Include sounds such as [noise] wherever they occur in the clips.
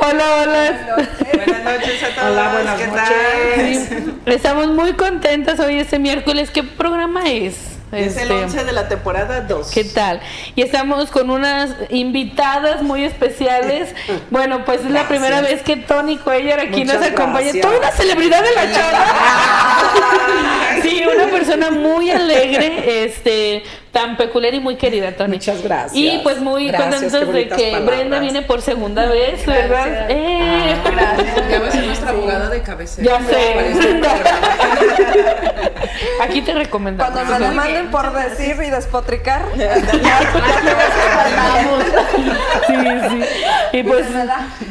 Hola, hola. Buenas noches a todos. Hola, buenas ¿Qué noches. tal? Estamos muy contentas hoy este miércoles. ¿Qué programa es? Es el Este, 11 de la temporada 2. ¿Qué tal? Y estamos con unas invitadas muy especiales. [laughs] Bueno, pues es la primera vez que Tony Cuellar aquí Muchas nos acompaña. gracias. Toda una celebridad de la chora. [laughs] Sí, una persona muy alegre, este, tan peculiar y muy querida, Tony. Muchas gracias. Y pues muy Gracias, contentos de que palabras. Brenda viene por segunda vez, ¿verdad? Gracias. Eh. Ya va a ser nuestra abogada de cabecera. Ya sé. Este. Aquí te recomendamos. Cuando me demanden por decir y despotricar, Sí, sí. Y pues.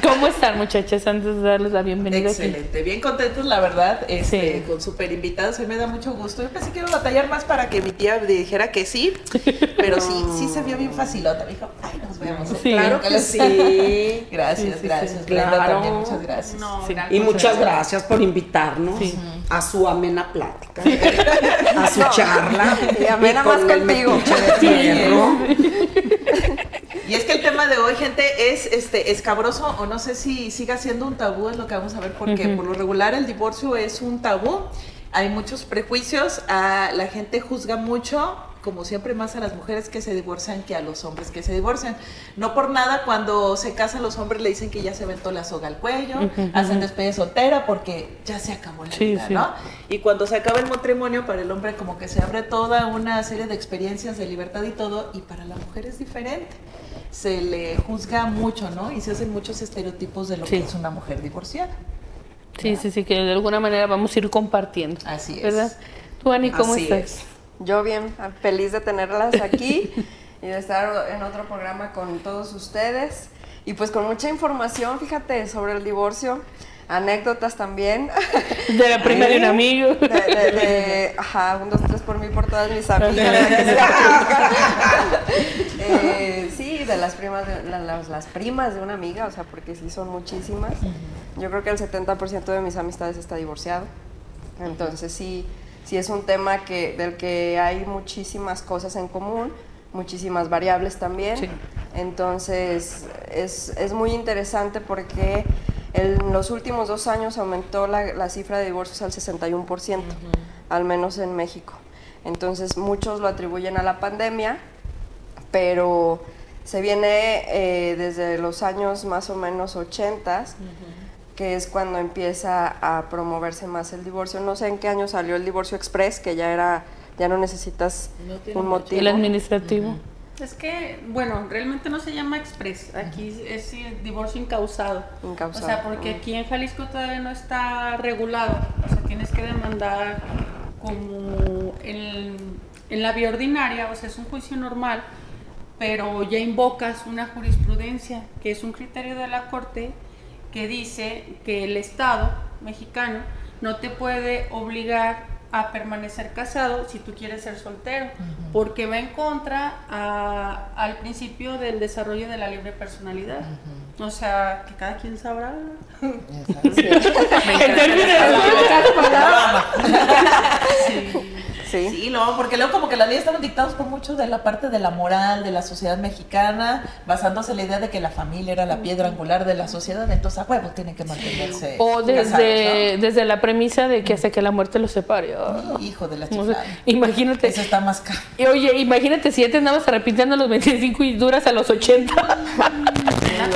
¿cómo están, muchachas? Antes de darles la bienvenida. aquí. Excelente, bien contentos la verdad, este, Sí. con súper invitados, hoy me da mucho gusto. Yo pensé que iba a batallar más para que mi tía dijera que sí, [laughs] pero sí, sí se vio bien facilota. Me dijo, ay, nos vemos. Sí. Claro que sí. Gracias, Sí, sí, sí. gracias. Claro. también, muchas gracias. No, Sí. gracias. Y muchas gracias por invitarnos Sí. a su amena plática, a su charla. Y amena con más contigo. Y es que el tema de hoy, gente, es este escabroso o no sé si siga siendo un tabú, es lo que vamos a ver, porque Ujú. por lo regular el divorcio es un tabú. Hay muchos prejuicios, a la gente juzga mucho, como siempre más a las mujeres que se divorcian que a los hombres que se divorcian. No por nada cuando se casan los hombres le dicen que ya se aventó la soga al cuello, hacen despedida soltera porque ya se acabó la Sí, vida, sí. ¿no? Y cuando se acaba el matrimonio, para el hombre como que se abre toda una serie de experiencias de libertad y todo, y para la mujer es diferente. Se le juzga mucho, ¿no? Y se hacen muchos estereotipos de lo Sí. que es una mujer divorciada. Sí, sí, sí, que de alguna manera vamos a ir compartiendo. Así es. ¿Verdad? Tú, Ani, ¿cómo Así estás? es. Yo bien, feliz de tenerlas aquí [laughs] y de estar en otro programa con todos ustedes. Y pues con mucha información, fíjate, sobre el divorcio, anécdotas también. [laughs] De la prima de un amigo. De, de- de- ajá, un, dos, tres por mí, por todas mis amigas. [laughs] Eh, sí, de las primas, de, la- las, las primas de una amiga, o sea, porque sí son muchísimas. Yo creo que el 70% de mis amistades está divorciado. Entonces sí, sí es un tema que, del que hay muchísimas cosas en común, muchísimas variables también. Sí. Entonces es, es muy interesante porque en los últimos dos años aumentó la, la cifra de divorcios al 61%, al menos en México. Entonces muchos lo atribuyen a la pandemia, pero se viene eh, desde los años más o menos 80, que es cuando empieza a promoverse más el divorcio. No sé en qué año salió el divorcio express, que ya era ya no necesitas No un motivo. El administrativo. Es que, bueno, realmente no se llama express. Aquí es divorcio incausado. Incausado. O sea, porque aquí en Jalisco todavía no está regulado. O sea, tienes que demandar como en, en la vía ordinaria, o sea, es un juicio normal, pero ya invocas una jurisprudencia, que es un criterio de la Corte que dice que el Estado mexicano no te puede obligar a permanecer casado si tú quieres ser soltero, porque va en contra a- al principio del desarrollo de la libre personalidad. O sea, que cada quien sabrá. [laughs] [laughs] Sí. Sí, no, porque luego como que las leyes estaban dictadas por mucho de la parte de la moral, de la sociedad mexicana, basándose en la idea de que la familia era la piedra angular de la sociedad, entonces a huevo tienen que mantenerse O desde, casados, desde la premisa de que hasta que la muerte los separe. Hijo de la O sea, chiflada. imagínate. Eso está más caro. Y Oye, imagínate si ya te andabas arrepintiendo a los 25 y duras a los 80. [laughs]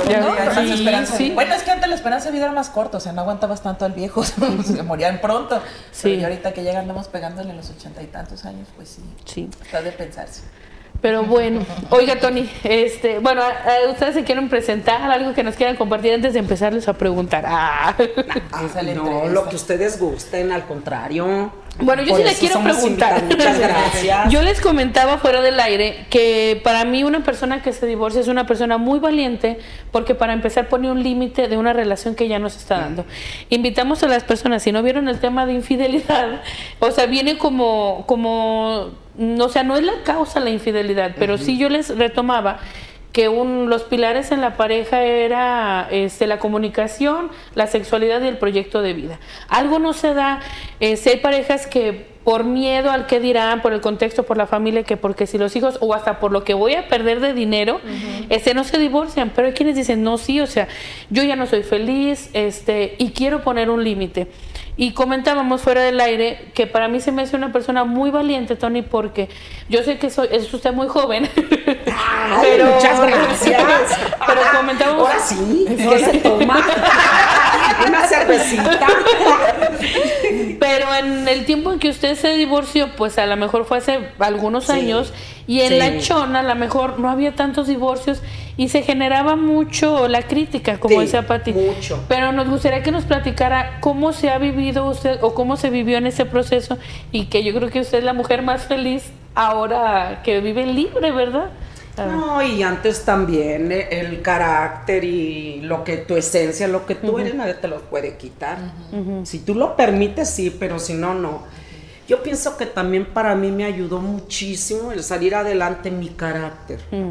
Ya, ¿no? Sí, sí. Bueno, es que antes la esperanza de vida era más corta, o sea, no aguantabas tanto al viejo, [laughs] se morían pronto. Sí. Pero ahorita que ya andamos pegándole a los ochenta y tantos años, pues sí, Sí. está de pensarse. Pero bueno, oiga Tony, este, bueno, ustedes se quieren presentar algo que nos quieran compartir antes de empezarles a preguntar. Ah. Ah, no, lo que ustedes gusten, al contrario. Bueno, yo Por sí le eso quiero preguntar. Muchas [laughs] gracias. Yo les comentaba fuera del aire que para mí una persona que se divorcia es una persona muy valiente porque para empezar pone un límite de una relación que ya no se está dando. Invitamos a las personas, si no vieron el tema de infidelidad, [laughs] o sea, viene como, como, o sea, no es la causa la infidelidad, pero sí yo les retomaba que un, los pilares en la pareja era este, la comunicación, la sexualidad y el proyecto de vida. Algo no se da, eh, si hay parejas que por miedo al que dirán, por el contexto, por la familia, que porque si los hijos, o hasta por lo que voy a perder de dinero, este, no se divorcian, pero hay quienes dicen, no, sí, o sea, yo ya no soy feliz, este, y quiero poner un límite. Y comentábamos fuera del aire que para mí se me hace una persona muy valiente, Tony, porque yo sé que soy, es usted muy joven. Ay, [laughs] muchas gracias. [laughs] pero comentábamos. Ahora sí, ¿qué se toma? [laughs] Una [laughs] cervecita. Pero en el tiempo en que usted se divorció, pues a lo mejor fue hace algunos Sí, años, y en sí. la chona a lo mejor no había tantos divorcios y se generaba mucho la crítica, como Sí, decía Pati. mucho. Pero nos gustaría que nos platicara cómo se ha vivido usted o cómo se vivió en ese proceso y que yo creo que usted es la mujer más feliz ahora que vive libre, ¿verdad? No, y antes también eh, el carácter y lo que tu esencia, lo que tú eres, nadie te lo puede quitar. Si tú lo permites, sí, pero si no, no. Yo pienso que también para mí me ayudó muchísimo el salir adelante mi carácter. mm,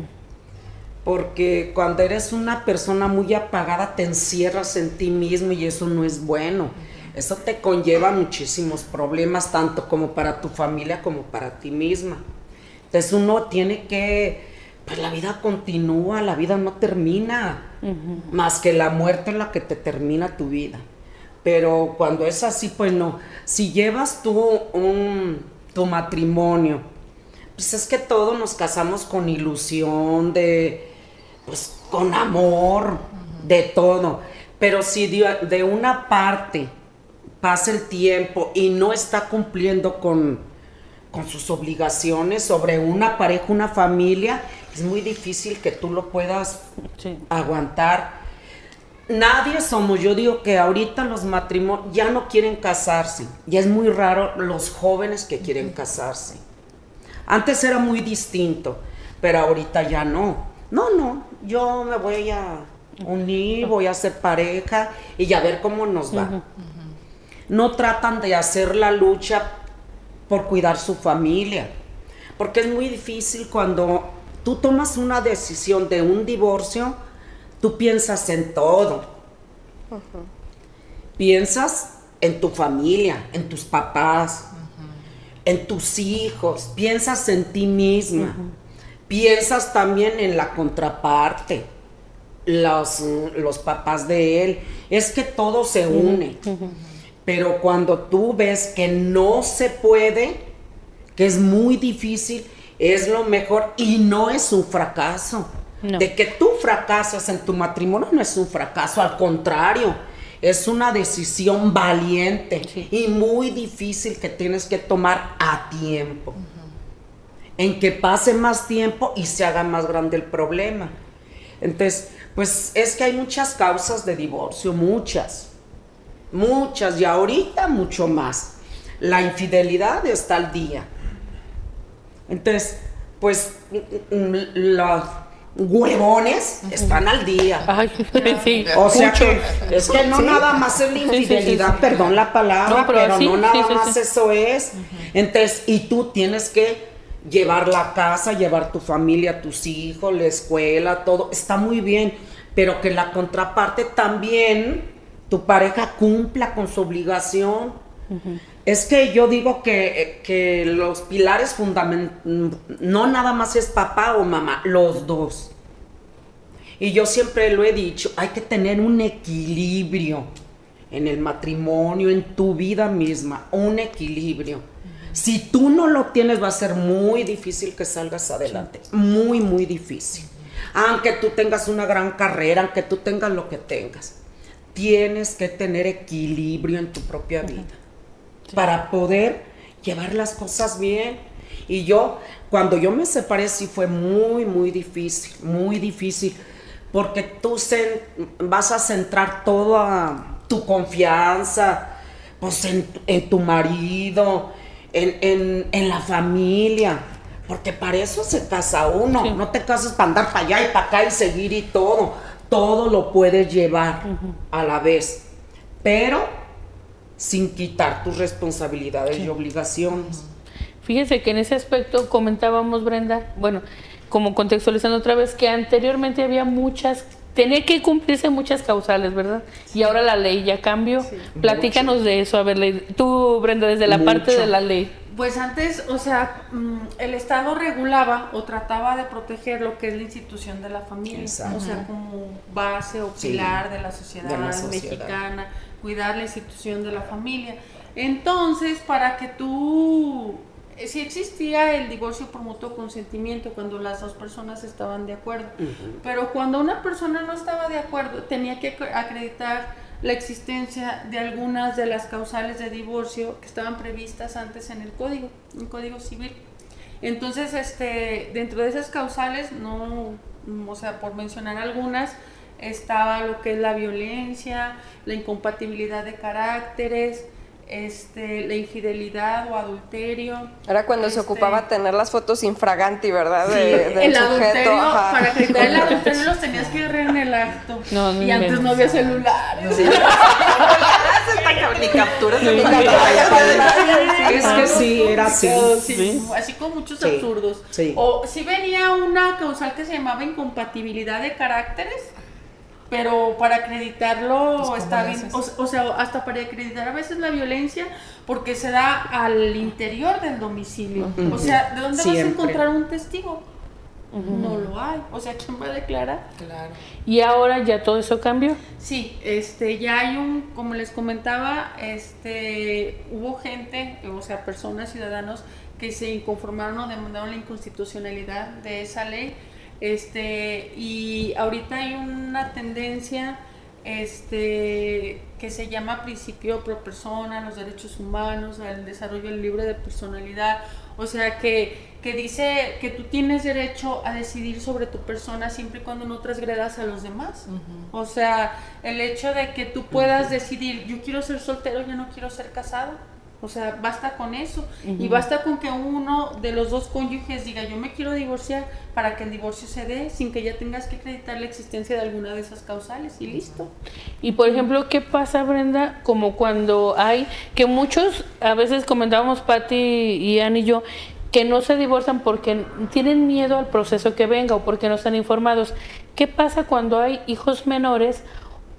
Porque cuando eres una persona muy apagada te encierras en ti mismo y eso no es bueno. Eso te conlleva muchísimos problemas, tanto como para tu familia como para ti misma. Entonces uno tiene que, pues la vida continúa, la vida no termina, más que la muerte es la que te termina tu vida. Pero cuando es así, pues no. Si llevas tú un, tu matrimonio, pues es que todos nos casamos con ilusión, de, pues con amor, de todo. Pero si de, de una parte pasa el tiempo y no está cumpliendo con, con sus obligaciones sobre una pareja, una familia, es muy difícil que tú lo puedas sí. aguantar. Nadie somos, yo digo que ahorita los matrimonios ya no quieren casarse, ya es muy raro los jóvenes que quieren casarse. Antes era muy distinto, pero ahorita ya no. No, no, yo me voy a unir, voy a ser pareja y a ver cómo nos va. No tratan de hacer la lucha por cuidar su familia, porque es muy difícil cuando tú tomas una decisión de un divorcio, tú piensas en todo. Piensas en tu familia, en tus papás, en tus hijos, piensas en ti misma, piensas también en la contraparte, los, los papás de él. Es que todo se une. Pero cuando tú ves que no se puede, que es muy difícil, es lo mejor y no es un fracaso. No. De que tú fracasas en tu matrimonio no es un fracaso, al contrario, es una decisión valiente Sí. y muy difícil que tienes que tomar a tiempo. En que pase más tiempo y se haga más grande el problema. Entonces, pues es que hay muchas causas de divorcio, muchas, muchas, y ahorita mucho más. La infidelidad está al día. Entonces, pues mm, los huevones están al día. Ay, sí. O sea mucho. que es que no nada más es la Sí, sí, sí, infidelidad, sí. perdón la palabra, No, pero pero, sí, no nada sí, sí, más sí. eso es. Entonces, y tú tienes que llevar la casa, llevar tu familia, tus hijos, la escuela, todo, está muy bien, pero que la contraparte también, tu pareja cumpla con su obligación. Es que yo digo que, que los pilares fundamentales, no nada más es papá o mamá, los dos. Y yo siempre lo he dicho, hay que tener un equilibrio en el matrimonio, en tu vida misma, un equilibrio. Si tú no lo tienes va a ser muy difícil que salgas adelante, muy, muy difícil. Aunque tú tengas una gran carrera, aunque tú tengas lo que tengas, tienes que tener equilibrio en tu propia vida para poder llevar las cosas bien. Y yo, cuando yo me separé, sí fue muy, muy difícil, muy difícil, porque tú vas a centrar toda tu confianza pues, en, en tu marido, en, en- en la familia. Porque para eso se casa uno, Sí. no te casas para andar para allá y para acá y seguir y todo. Todo lo puedes llevar a la vez, pero sin quitar tus responsabilidades y obligaciones. Fíjese que en ese aspecto comentábamos, Brenda, bueno, como contextualizando otra vez, que anteriormente había muchas, tenía que cumplirse muchas causales, ¿verdad? Y ahora la ley ya cambió. Platícanos de eso, a ver, tú, Brenda, desde la parte de la ley. Pues antes, o sea, mm, el Estado regulaba o trataba de proteger lo que es la institución de la familia, Exacto. o sea, como base o Sí, pilar de la sociedad, de la sociedad. mexicana, cuidar la institución de la familia. Entonces, para que tú, eh, si existía el divorcio por mutuo consentimiento cuando las dos personas estaban de acuerdo, pero cuando una persona no estaba de acuerdo, tenía que ac- acreditar la existencia de algunas de las causales de divorcio que estaban previstas antes en el código, en el código civil. Entonces, este, dentro de esas causales, no, o sea, por mencionar algunas, estaba lo que es la violencia, la incompatibilidad de caracteres, este, la infidelidad o adulterio. Era cuando se Este, ocupaba tener las fotos infraganti, ¿verdad? De, del el sujeto. adulterio, ajá. para acreditar el [laughs] adulterio los tenías que agarrar en el acto. No, no y antes no había celulares. [laughs] Ni capturas Sí. Es que sí, era así. Sí, Sí. Así como muchos Sí, absurdos. sí. O si venía una causal que se llamaba incompatibilidad de caracteres, pero para acreditarlo Pues, ¿cómo está bien. O, o sea, hasta para acreditar a veces la violencia, porque se da al interior del domicilio. O sea, ¿de dónde vas a encontrar un testigo? No lo hay. O sea, ¿quién va a declarar? Claro. Y ahora ya todo eso cambió. Sí, este, ya hay un, como les comentaba, este, hubo gente, o sea, personas, ciudadanos, que se inconformaron o demandaron la inconstitucionalidad de esa ley, este, y ahorita hay una tendencia, este, que se llama principio pro persona, los derechos humanos, el desarrollo libre de personalidad, o sea, que, que dice que tú tienes derecho a decidir sobre tu persona siempre y cuando no transgredas a los demás. O sea, el hecho de que tú puedas decidir, yo quiero ser soltero, yo no quiero ser casado. O sea, basta con eso. Y basta con que uno de los dos cónyuges diga, yo me quiero divorciar para que el divorcio se dé sin que ya tengas que acreditar la existencia de alguna de esas causales y listo. Y por ejemplo, ¿qué pasa, Brenda? Como cuando hay, que muchos, a veces comentábamos Patti y Ann y yo, que no se divorcian porque tienen miedo al proceso que venga o porque no están informados. ¿Qué pasa cuando hay hijos menores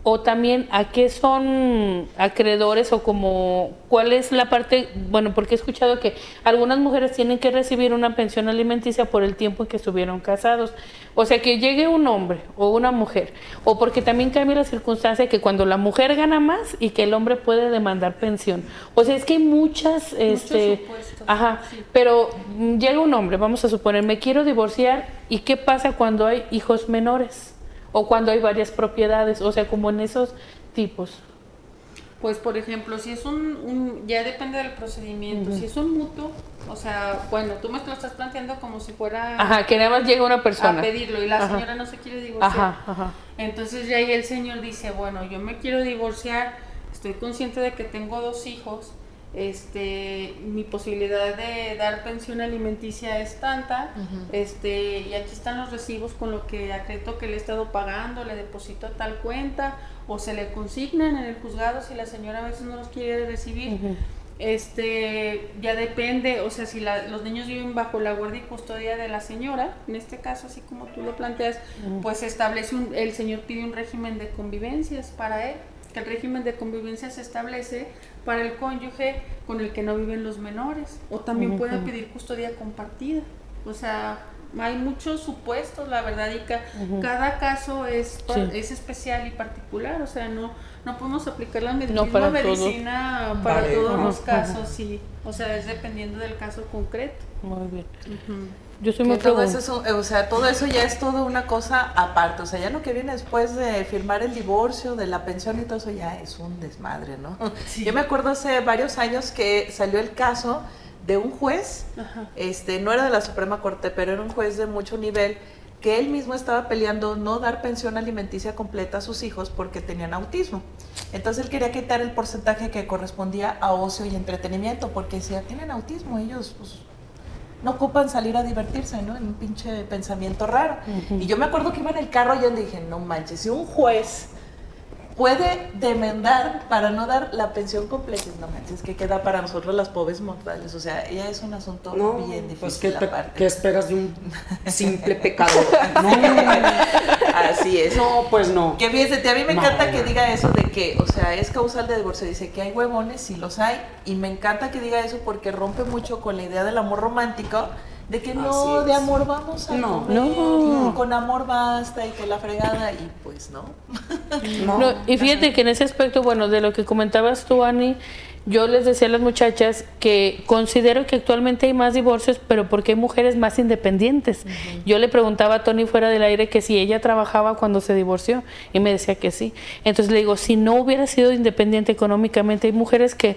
o también a qué son acreedores o como cuál es la parte, bueno, porque he escuchado que algunas mujeres tienen que recibir una pensión alimenticia por el tiempo en que estuvieron casados. O sea, que llegue un hombre o una mujer, o porque también cambia la circunstancia que cuando la mujer gana más y que el hombre puede demandar pensión. O sea, es que hay muchas, este, supuestos, ajá, sí. pero mm, llega un hombre, vamos a suponer, me quiero divorciar, ¿y qué pasa cuando hay hijos menores? O cuando hay varias propiedades, o sea, como en esos tipos. Pues, por ejemplo, si es un, un- ya depende del procedimiento, si es un mutuo, o sea, bueno, tú me lo estás planteando como si fuera Ajá, que nada más llega una persona. a pedirlo y la Ajá. señora no se quiere divorciar. Ajá, ajá. Entonces ya ahí el señor dice, bueno, yo me quiero divorciar, estoy consciente de que tengo dos hijos, este, mi posibilidad de dar pensión alimenticia es tanta, este, y aquí están los recibos con lo que acredito que le he estado pagando, le deposito a tal cuenta, o se le consignan en el juzgado si la señora a veces no los quiere recibir. Este, ya depende, o sea, si la- los niños viven bajo la guardia y custodia de la señora, en este caso, así como tú lo planteas, pues establece un, el señor pide un régimen de convivencias para él, que el régimen de convivencia se establece para el cónyuge con el que no viven los menores, o también puede pedir custodia compartida, o sea, hay muchos supuestos, la verdad, y ca- cada caso es, Sí. es especial y particular, o sea, no, no podemos aplicar la med- No misma para medicina para Vale. todos los casos, sí. O sea, es dependiendo del caso concreto. Muy bien. Yo soy muy todo eso es un- o sea, todo eso ya es toda una cosa aparte. O sea, ya lo que viene después de firmar el divorcio, de la pensión y todo eso ya es un desmadre, ¿no? Yo me acuerdo hace varios años que salió el caso de un juez, Ajá. este, no era de la Suprema Corte, pero era un juez de mucho nivel, que él mismo estaba peleando no dar pensión alimenticia completa a sus hijos porque tenían autismo. Entonces él quería quitar el porcentaje que correspondía a ocio y entretenimiento, porque si tienen autismo, ellos pues, no ocupan salir a divertirse, ¿no? En un pinche pensamiento raro. Y yo me acuerdo que iba en el carro y yo dije, no manches, si un juez puede demandar para no dar la pensión completa. No manches, que queda para nosotros las pobres mortales. O sea, ella es un asunto No, bien difícil. pues ¿qué, qué esperas de un simple pecador? [laughs] No, Así es. no, pues no. Que fíjate, a mí me No, encanta que no. diga eso de que, o sea, es causal de divorcio. Dice que hay huevones, sí los hay. Y me encanta que diga eso porque rompe mucho con la idea del amor romántico. De que no, de amor vamos a No. comer, No. con amor basta y que la fregada. Y pues no. [laughs] No. No, y fíjate que en ese aspecto, bueno, de lo que comentabas tú, Ani, yo les decía a las muchachas que considero que actualmente hay más divorcios, pero porque hay mujeres más independientes. Yo le preguntaba a Tony fuera del aire que si ella trabajaba cuando se divorció y me decía que sí. Entonces le digo, si no hubiera sido independiente económicamente, hay mujeres que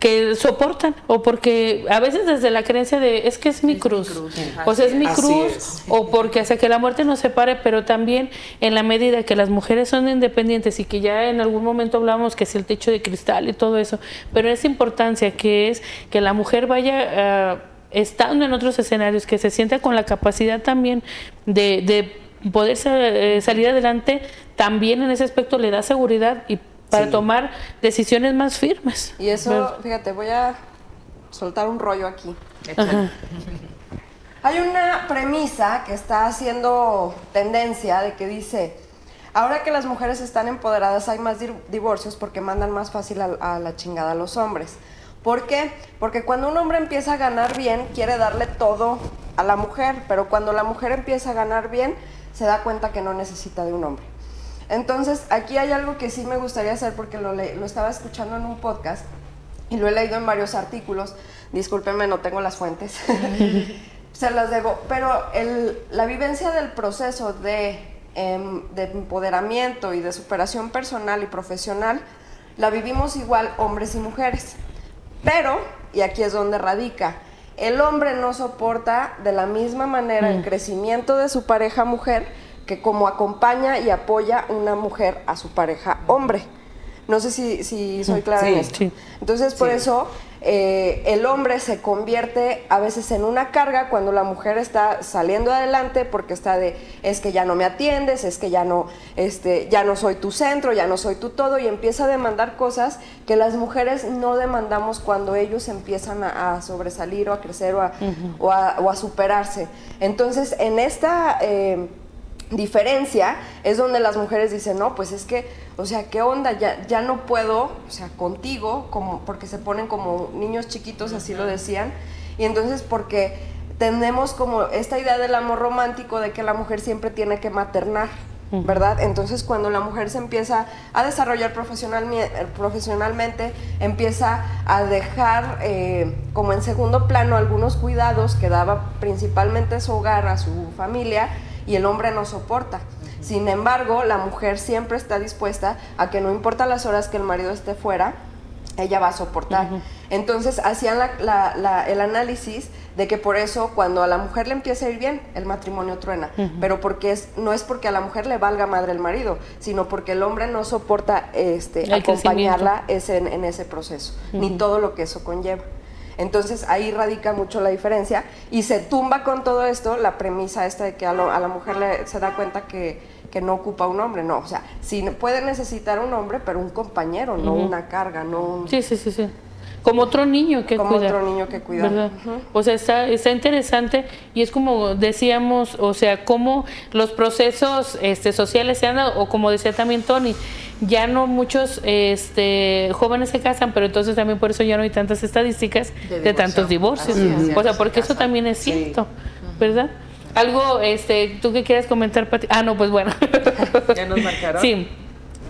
que soportan o porque a veces desde la creencia de es que es mi Es mi cruz, o sea es mi cruz es. o porque hasta que la muerte nos separe, pero también en la medida que las mujeres son independientes y que ya en algún momento hablamos que es el techo de cristal y todo eso, pero esa importancia que es que la mujer vaya ah, estando en otros escenarios, que se sienta con la capacidad también de, de poder eh, salir adelante, también en ese aspecto le da seguridad y para Sí. tomar decisiones más firmes. Y eso, ¿verdad? fíjate, voy a soltar un rollo aquí. Hay una premisa que está haciendo tendencia de que dice, ahora que las mujeres están empoderadas hay más di- divorcios porque mandan más fácil a, a la chingada a los hombres. ¿Por qué? Porque cuando un hombre empieza a ganar bien, quiere darle todo a la mujer, pero cuando la mujer empieza a ganar bien, se da cuenta que no necesita de un hombre. Entonces, aquí hay algo que sí me gustaría hacer porque lo, estaba escuchando en un podcast y lo he leído en varios artículos. Discúlpenme, no tengo las fuentes. [laughs] Se las debo. Pero el- la vivencia del proceso de, em, de empoderamiento y de superación personal y profesional la vivimos igual hombres y mujeres. Pero, y aquí es donde radica, el hombre no soporta de la misma manera el crecimiento de su pareja mujer que como acompaña y apoya una mujer a su pareja hombre. No sé si, si soy clara en Sí, esto. sí. Entonces, por Sí. eso eh, el hombre se convierte a veces en una carga cuando la mujer está saliendo adelante porque está de es que ya no me atiendes, es que ya no, este, ya no soy tu centro, ya no soy tu todo y empieza a demandar cosas que las mujeres no demandamos cuando ellos empiezan a, a sobresalir o a crecer o a, o a- o a superarse. Entonces, en esta eh, diferencia es donde las mujeres dicen, no, pues es que, o sea, ¿qué onda? Ya, ya no puedo, o sea, contigo, como, porque se ponen como niños chiquitos, así lo decían, y entonces porque tenemos como esta idea del amor romántico de que la mujer siempre tiene que maternar. ¿Verdad? Entonces cuando la mujer se empieza a desarrollar profesionalmente, empieza a dejar eh, como en segundo plano algunos cuidados que daba principalmente a su hogar, a su familia, y el hombre no soporta. Sin embargo, la mujer siempre está dispuesta a que no importa las horas que el marido esté fuera, ella va a soportar. Entonces hacían la- la- la- el análisis de que por eso cuando a la mujer le empieza a ir bien, el matrimonio truena. Pero porque es, no es porque a la mujer le valga madre el marido, sino porque el hombre no soporta este, El acompañarla ese- en, en ese proceso, ni todo lo que eso conlleva. Entonces ahí radica mucho la diferencia y se tumba con todo esto la premisa esta de que a, lo- a la mujer le, se da cuenta que, que no ocupa un hombre. No, o sea, sí puede necesitar un hombre, pero un compañero, no una carga, no un... Sí, sí, sí, sí. Como otro niño que Como cuidar. otro niño que cuidar. O sea, está, está interesante y es como decíamos, o sea, cómo los procesos este, sociales se han dado, o como decía también Tony, ya no muchos este, jóvenes se casan, pero entonces también por eso ya no hay tantas estadísticas De de, tantos divorcio. divorcios. Es, O sea, se porque eso también es Sí. cierto, ¿verdad? Algo, este, tú que quieras comentar, Pati. Ah, no, pues bueno. [laughs] Ya nos marcaron. Sí.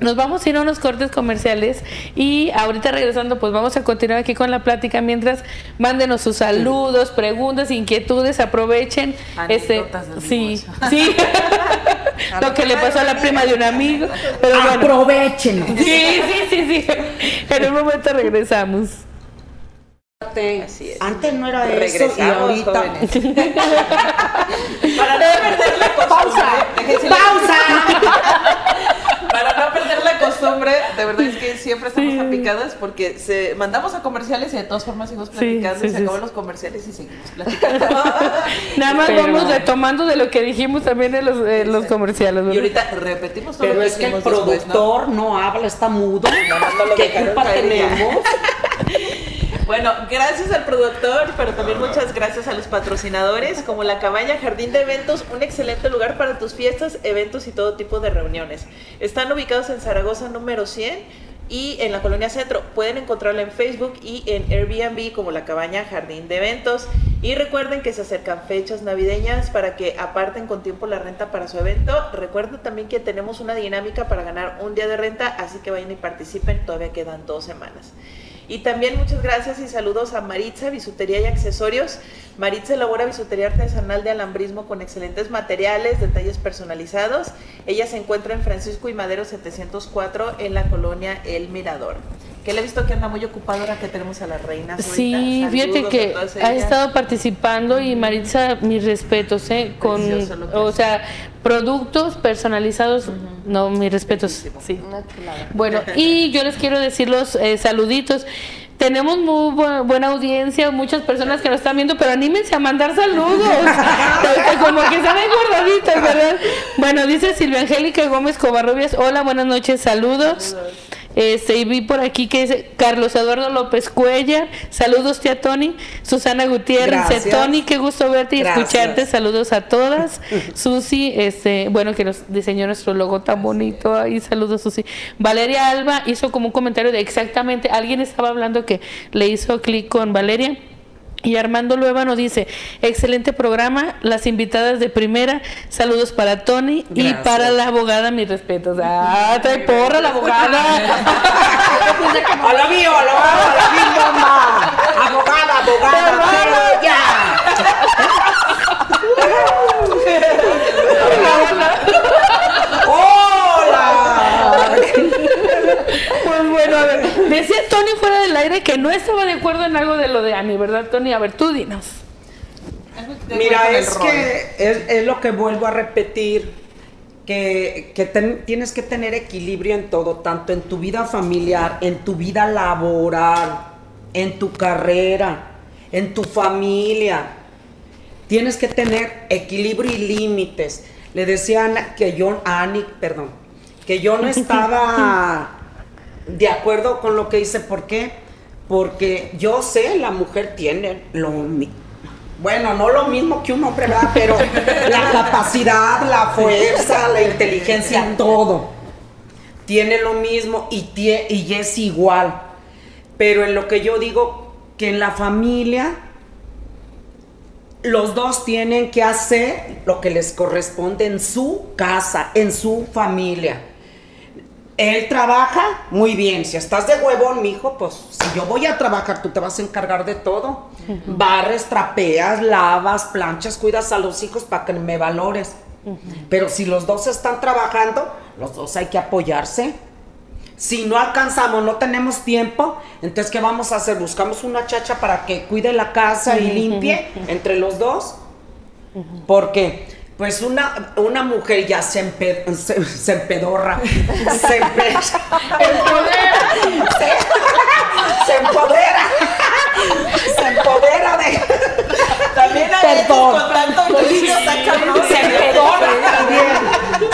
Nos vamos a ir a unos cortes comerciales y ahorita regresando pues vamos a continuar aquí con la plática mientras mándenos sus saludos, preguntas, inquietudes, aprovechen. Este, Anécdotas del sí, sí. [laughs] Lo que le pasó a la prima de un amigo. Pero bueno. Aprovechen. Sí, sí, sí, sí. En un momento regresamos. Así es. Antes no era eso y ahorita. [laughs] Para no perder la la- ¡Pausa! Para no perder la costumbre, de verdad es que siempre estamos platicadas porque se mandamos a comerciales y de todas formas seguimos Sí, platicando sí, y se sí, acaban sí. los comerciales y seguimos platicando. [laughs] Nada más Pero- vamos retomando de lo que dijimos también en los, en los comerciales. y ahorita repetimos todo Pero lo es que el después, ¿no? productor ¿no? habla, está mudo. más no lo ¿Qué dejaron culpa tenemos? [laughs] Bueno, gracias al productor, pero también muchas gracias a los patrocinadores, como la Cabaña Jardín de Eventos, un excelente lugar para tus fiestas, eventos y todo tipo de reuniones. Están ubicados en Zaragoza número 100 y en la colonia Centro. Pueden encontrarla en Facebook y en Airbnb como la Cabaña Jardín de Eventos. Y recuerden que se acercan fechas navideñas para que aparten con tiempo la renta para su evento. Recuerden también que tenemos una dinámica para ganar un día de renta, así que vayan y participen, todavía quedan dos semanas. Y también muchas gracias y saludos a Maritza, Bisutería y Accesorios. Maritza elabora bisutería artesanal de alambrismo con excelentes materiales, detalles personalizados. Ella se encuentra en Francisco y Madero 704 en la colonia El Mirador. Que le he visto que anda muy ocupado ahora que tenemos a las reinas. ahorita. Sí, fíjate Saludos que ha estado participando y Maritza, mis respetos, ¿eh? Con, o sea, productos personalizados, no, mis respetos, sí. Bueno, [laughs] y yo les quiero decir los eh, saluditos. Tenemos muy bu- buena audiencia, muchas personas que nos están viendo, pero anímense a mandar saludos. [laughs] Como que están ahí guardaditos, ¿verdad? Bueno, dice Silvia Angélica Gómez Covarrubias. Hola, buenas noches, saludos. Este, y vi por aquí que dice Carlos Eduardo López Cuellar, saludos tía Tony, Susana Gutiérrez, Gracias. Tony, qué gusto verte y Gracias. escucharte, saludos a todas. [laughs] Susi, este, bueno, que nos diseñó nuestro logo tan bonito ahí, saludos Susi. Valeria Alba hizo como un comentario de exactamente, alguien estaba hablando que le hizo clic con Valeria. Y Armando Luevano dice, excelente programa, las invitadas de primera, saludos para Tony y para la abogada, mis respetos. Ah, trae porra la abogada. [laughs] A lo mío, a lo a lo mío, mamá. Abogada, abogada, pero ya. [laughs] ¡Hola! Pues bueno, a ver, decía Tony fuera del aire que no estaba de acuerdo en algo de lo de Ani, ¿verdad, Tony? A ver, tú dinos. Mira, es que es, es lo que vuelvo a repetir, que, que ten- tienes que tener equilibrio en todo, tanto en tu vida familiar, en tu vida laboral, en tu carrera, en tu familia. Tienes que tener equilibrio y límites. Le decía Ana que yo, a Ani, perdón, que yo no [laughs] estaba de acuerdo con lo que dice. ¿Por qué? Porque yo sé, la mujer tiene lo bueno, no lo mismo que un hombre, ¿verdad? Pero [laughs] la capacidad, la fuerza, la inteligencia, todo. Tiene lo mismo y, tie- y es igual. Pero en lo que yo digo, que en la familia los dos tienen que hacer lo que les corresponde en su casa, en su familia. Él trabaja muy bien. Si estás de huevón, mijo, pues si yo voy a trabajar, tú te vas a encargar de todo. Barres, trapeas, lavas, planchas, cuidas a los hijos para que me valores. Pero si los dos están trabajando, los dos hay que apoyarse. Si no alcanzamos, no tenemos tiempo, entonces ¿qué vamos a hacer? Buscamos una chacha para que cuide la casa y limpie entre los dos. Porque, pues una, una mujer ya se, empe- se, se empedorra, se, empe- se, se empodera, se empodera de... También veces Perdón. con tanto está cabrón. Se empodera también,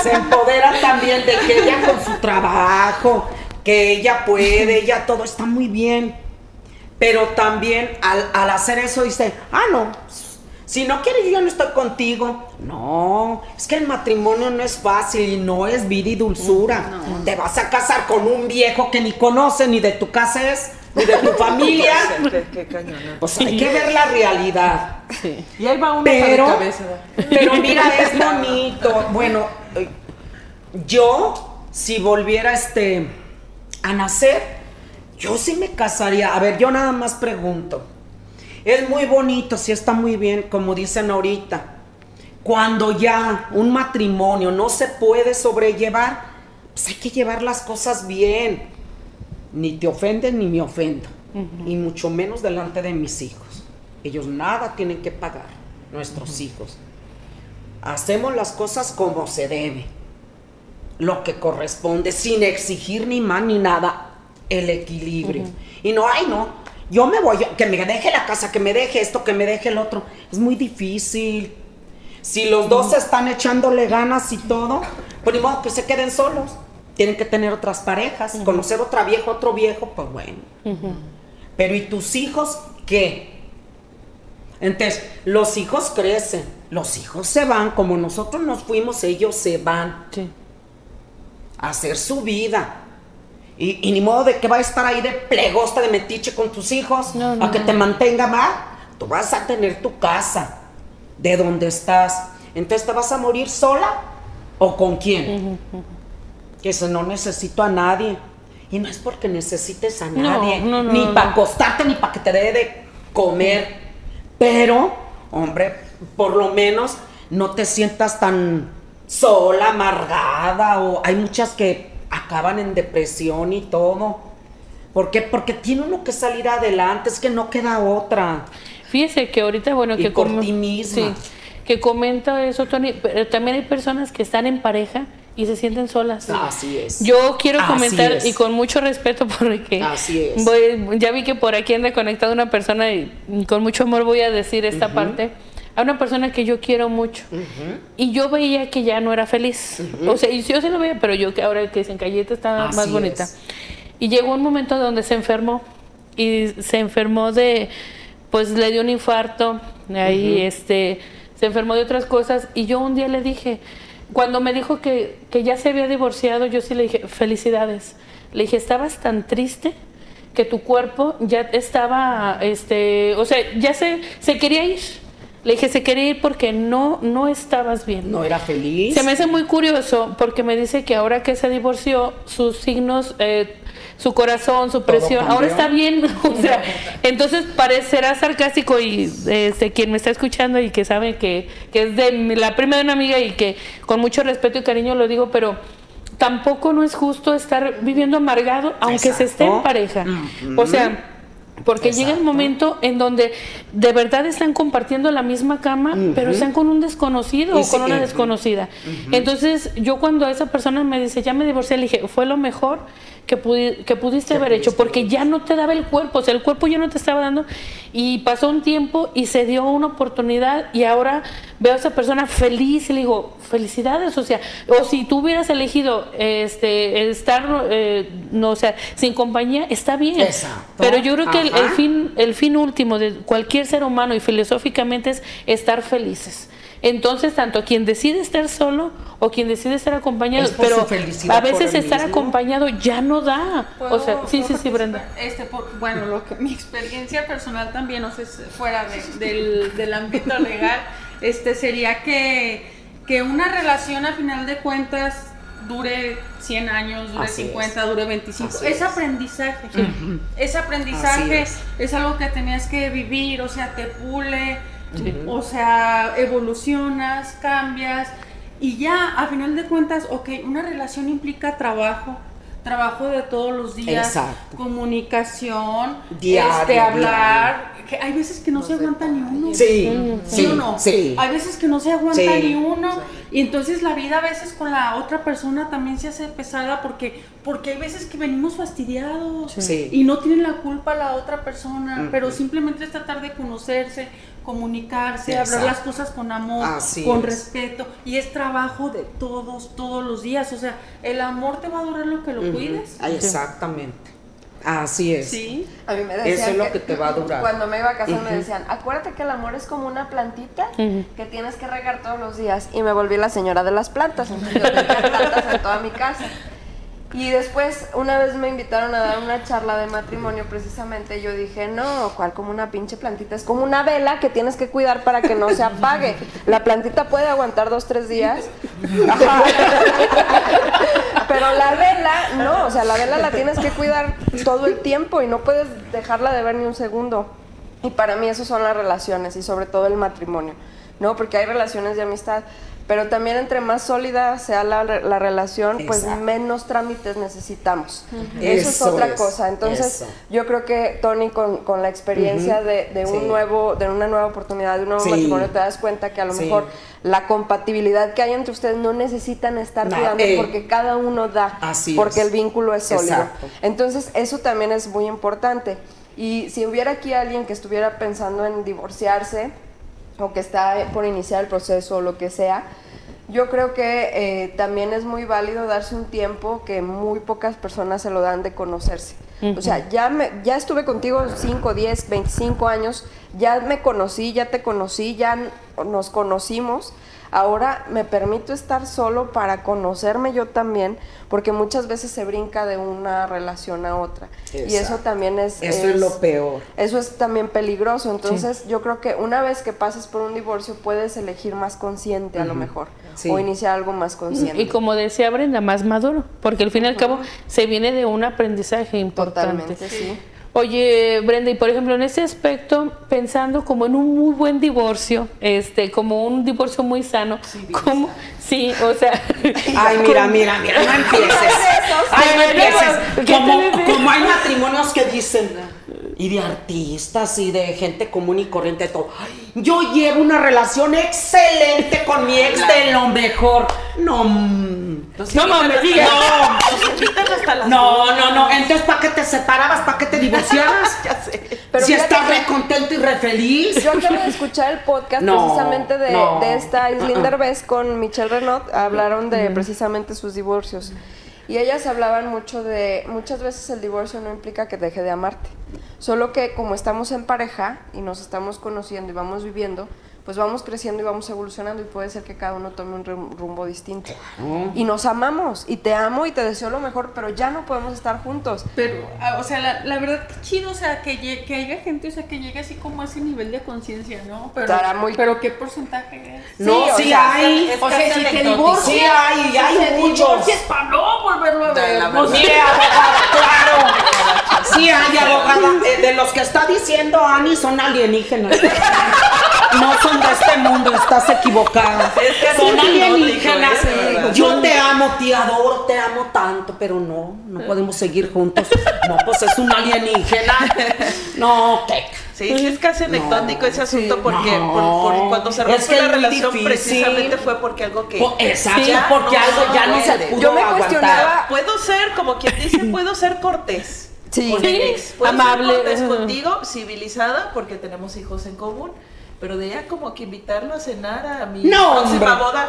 se empodera también de que ella con su trabajo, que ella puede, ella todo está muy bien. Pero también al, al hacer eso dice, ah, no, si no quieres yo ya no estoy contigo. No, es que el matrimonio no es fácil y no es vida y dulzura. Te vas a casar con un viejo que ni conoce ni de tu casa es, ni de tu [laughs] familia. Qué, qué cañón. ¿no? Pues hay que ver la realidad. Sí. Y ahí va uno Pero, cabeza. pero mira, es bonito. Bueno, eh, yo, si volviera este, a nacer, yo sí me casaría. A ver, yo nada más pregunto. Es muy bonito, sí está muy bien, como dicen ahorita. Cuando ya un matrimonio no se puede sobrellevar, pues hay que llevar las cosas bien. Ni te ofenden ni me ofendo. Y mucho menos delante de mis hijos. Ellos nada tienen que pagar, nuestros hijos. Hacemos las cosas como se debe. Lo que corresponde, sin exigir ni más ni nada. el equilibrio. Y no, ay, no, yo me voy, que me deje la casa, que me deje esto, que me deje el otro. Es muy difícil. Si los dos están echándole ganas y todo, pues ni modo que se queden solos. Tienen que tener otras parejas, conocer otra vieja, otro viejo, pues bueno. Pero ¿y tus hijos qué? Entonces, los hijos crecen, los hijos se van, como nosotros nos fuimos, ellos se van Sí. a hacer su vida. Y, y ni modo de que va a estar ahí de plegosta, de metiche con tus hijos, No, no, a que te mantenga más. Tú vas a tener tu casa, de donde estás. Entonces, ¿te vas a morir sola o con quién? Que no necesito a nadie. Y no es porque necesites a nadie, no, no, ni para acostarte, ni para que te dé de comer. Pero, hombre, por lo menos no te sientas tan sola, amargada, o hay muchas que acaban en depresión y todo. ¿Por qué? Porque tiene uno que salir adelante, es que no queda otra. Fíjese que ahorita, bueno, Y que por ti misma. Sí, que comenta eso, Tony, pero también hay personas que están en pareja y se sienten solas. Así es. Yo quiero Así comentar es. y con mucho respeto [laughs] porque Así es. voy- ya vi que por aquí anda conectada una persona y con mucho amor voy a decir esta parte. A una persona que yo quiero mucho. Y yo veía que ya no era feliz. O sea, y yo sí lo veía, pero yo que ahora que en Cayeta está Así más bonita. es. Y llegó un momento donde se enfermó. Y se enfermó de, pues le dio un infarto. Ahí, este, se enfermó de otras cosas. Y yo un día le dije, cuando me dijo que, que ya se había divorciado, yo sí le dije, felicidades. Le dije, estabas tan triste que tu cuerpo ya estaba, este, o sea, ya se, se quería ir. Le dije, se quería ir porque no, no estabas bien. No era feliz. Se me hace muy curioso porque me dice que ahora que se divorció, sus signos, eh, su corazón, su presión, ahora está bien. [laughs] O sea, entonces parecerá sarcástico y este, quien me está escuchando y que sabe que, que es de la prima de una amiga y que con mucho respeto y cariño lo digo, pero tampoco no es justo estar viviendo amargado aunque se esté en pareja. Ujú. O sea, porque llega el momento en donde de verdad están compartiendo la misma cama, pero están con un desconocido Y o con una desconocida. Entonces, yo cuando esa persona me dice, ya me divorcié, le dije, fue lo mejor que, pudi- que pudiste haber hecho, porque ya no te daba el cuerpo, o sea, el cuerpo ya no te estaba dando. Y pasó un tiempo y se dio una oportunidad y ahora veo a esa persona feliz y le digo, felicidades, o sea, o si tú hubieras elegido este estar, eh, no, o sea, sin compañía, está bien. Exacto. Pero yo creo que el, fin, el fin último de cualquier ser humano y filosóficamente es estar felices. Entonces, tanto quien decide estar solo o quien decide estar acompañado, Es por pero a veces estar mismo. acompañado ya no da. O ¿Puedo- sea, sí, sí, sí, Brenda. Este, por- bueno, lo que, mi experiencia personal también, no sé, fuera de- del, del ámbito legal, este, sería que, que una relación a final de cuentas dure 100 años, dure Así 50, dure 25. Así es es. aprendizaje. Ese aprendizaje es. es. algo que tenías que vivir, o sea, te pule, o sea, evolucionas, cambias. Y ya, a final de cuentas, ok, una relación implica trabajo, trabajo de todos los días, Exacto. comunicación, Diario, este, hablar. Que hay veces que no se aguanta ni uno. Sí, ¿Sí, sí, o no? sí. Hay veces que no se aguanta Sí. ni uno. Y entonces la vida a veces con la otra persona también se hace pesada porque, porque hay veces que venimos fastidiados. Sí. Y no tienen la culpa la otra persona, pero simplemente es tratar de conocerse, comunicarse, hablar las cosas con amor, Así con es. respeto. Y es trabajo de todos, todos los días. O sea, el amor te va a durar lo que lo cuides. Ah, Exactamente. Así es. Sí. A mí me Eso decían es lo que te va a durar. Cuando me iba a casar me decían, acuérdate que el amor es como una plantita que tienes que regar todos los días. Y me volví la señora de las plantas. Entonces [laughs] yo tenía plantas en toda mi casa. Y después, una vez me invitaron a dar una charla de matrimonio precisamente. Yo dije, no, ¿cuál como una pinche plantita? Es como una vela que tienes que cuidar para que no se apague. La plantita puede aguantar dos, tres días. Pero la vela, no, o sea, la vela la tienes que cuidar todo el tiempo y no puedes dejarla de ver ni un segundo. Y para mí eso son las relaciones y sobre todo el matrimonio, ¿no? Porque hay relaciones de amistad, Pero también entre más sólida sea la, la relación, pues menos trámites necesitamos. Eso, es otra es, cosa. Entonces, eso. yo creo que Tony con, con la experiencia de, de un Sí. nuevo, de una nueva oportunidad, de un nuevo Sí. matrimonio, te das cuenta que a lo Sí. mejor la compatibilidad que hay entre ustedes no necesitan estar cuidando eh, porque cada uno da, así porque es. el vínculo es sólido. Exacto. Entonces, eso también es muy importante. Y si hubiera aquí alguien que estuviera pensando en divorciarse o que está por iniciar el proceso o lo que sea, yo creo que eh, también es muy válido darse un tiempo que muy pocas personas se lo dan de conocerse. O sea, ya, me, ya estuve contigo 5, 10, 25 años, ya me conocí, ya te conocí, ya nos conocimos. Ahora me permito estar solo para conocerme yo también, porque muchas veces se brinca de una relación a otra. Y eso también es... Eso es lo peor. Eso es también peligroso. Entonces, yo creo que una vez que pases por un divorcio, puedes elegir más consciente a lo mejor. Sí. O iniciar algo más consciente. Y como decía Brenda, más maduro, porque al fin y al cabo se viene de un aprendizaje importante. Totalmente, sí. Oye, Brenda, y por ejemplo, en ese aspecto, pensando como en un muy buen divorcio, este, como un divorcio muy sano, como, sí, o sea, [laughs] Ay, mira, mira, mira, no empieces. [laughs] Ay, no empieces. ¿qué te Como, como hay matrimonios que dicen, y de artistas y de gente común y corriente, todo. "Ay, Yo llevo una relación excelente con mi ex de lo mejor. No, mm, no mames, diga. Las no, no, no. Entonces, ¿para qué te separabas? ¿Para qué te divorciaras? [laughs] Ya sé. Pero si estás re contento y re feliz. Yo acabo de escuchar el podcast No, precisamente de, no. de esta Uh-uh. Derbez con Michelle Renaud. Hablaron de precisamente sus divorcios. Y ellas hablaban mucho de, muchas veces el divorcio no implica que deje de amarte. Solo que como estamos en pareja y nos estamos conociendo y vamos viviendo, pues vamos creciendo y vamos evolucionando y puede ser que cada uno tome un rum- rumbo distinto. Y nos amamos y te amo y te deseo lo mejor, pero ya no podemos estar juntos. Pero, ah, o sea, la, la verdad, qué chido, o sea, que, que haya gente, o sea, que llegue así como a ese nivel de conciencia, ¿no? Pero, Estará muy- pero ¿qué porcentaje es? No, Sí, o sí sea, hay. es O sea, si te divorcias, Sí hay, si hay te muchos. para no volverlo a ver. no. Sí, abogada, claro. Sí hay, abogada. Eh, de los que está diciendo Ani son alienígenas. [laughs] No son de este mundo, estás equivocada. Es que es son alienígenas. Yo te amo, te adoro, te amo tanto, pero no, no podemos seguir juntos. No, pues es un alienígena. No, ¿qué? Sí, sí es casi anecdótico ese asunto porque No. por- por cuando se Es rompe que la es relación difícil. precisamente fue porque algo que Po- Exacto, ya porque no algo ya no se pudo Yo me aguantar. cuestionaba- Puedo ser, como quien dice, [laughs] puedo ser cortés. Sí. con el Sí, ex. Puedo amable. ser cortés contigo, civilizada, porque tenemos hijos en común. Pero de ella como que invitarlo a cenar a mi No, próxima boda.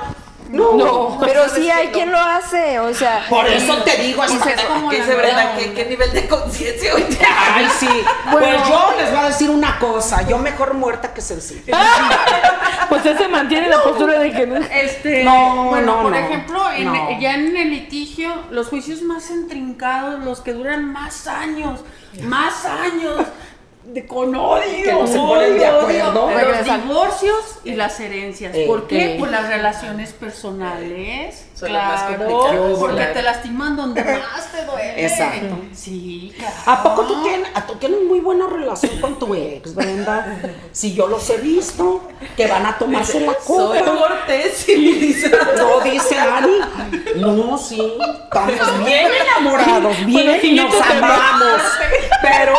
No. Pero ¿sabes sí hay No. quien lo hace, o sea... Por eso te digo, es es como nueva ¿Qué, nivel de conciencia hoy te Ay, sí. Pues yo les voy a decir una cosa. Yo mejor muerta que sencilla. [laughs] Pues él se mantiene la postura de que no. Este, No, bueno, no, por no, ejemplo, en- no. ya en el litigio, los juicios más intrincados, los que duran más años, más años, de con odio, Que no se ponen de odio, acuerdo. odio, Regresan. los divorcios y las herencias. Eh, ¿Por qué? eh. Por las relaciones personales. Son las más claro, complicadas, porque claro. te lastiman donde más te duele. Exacto. Sí, claro. ¿A poco tú tienes, a- tú tienes muy buena relación con tu ex, Brenda? Si yo los he visto, que van a tomarse la Soy copa. cortés, civilizada. No, dice Ani. No, sí. Estamos bien enamorados, bien Bueno, sí, nos amamos. Pero,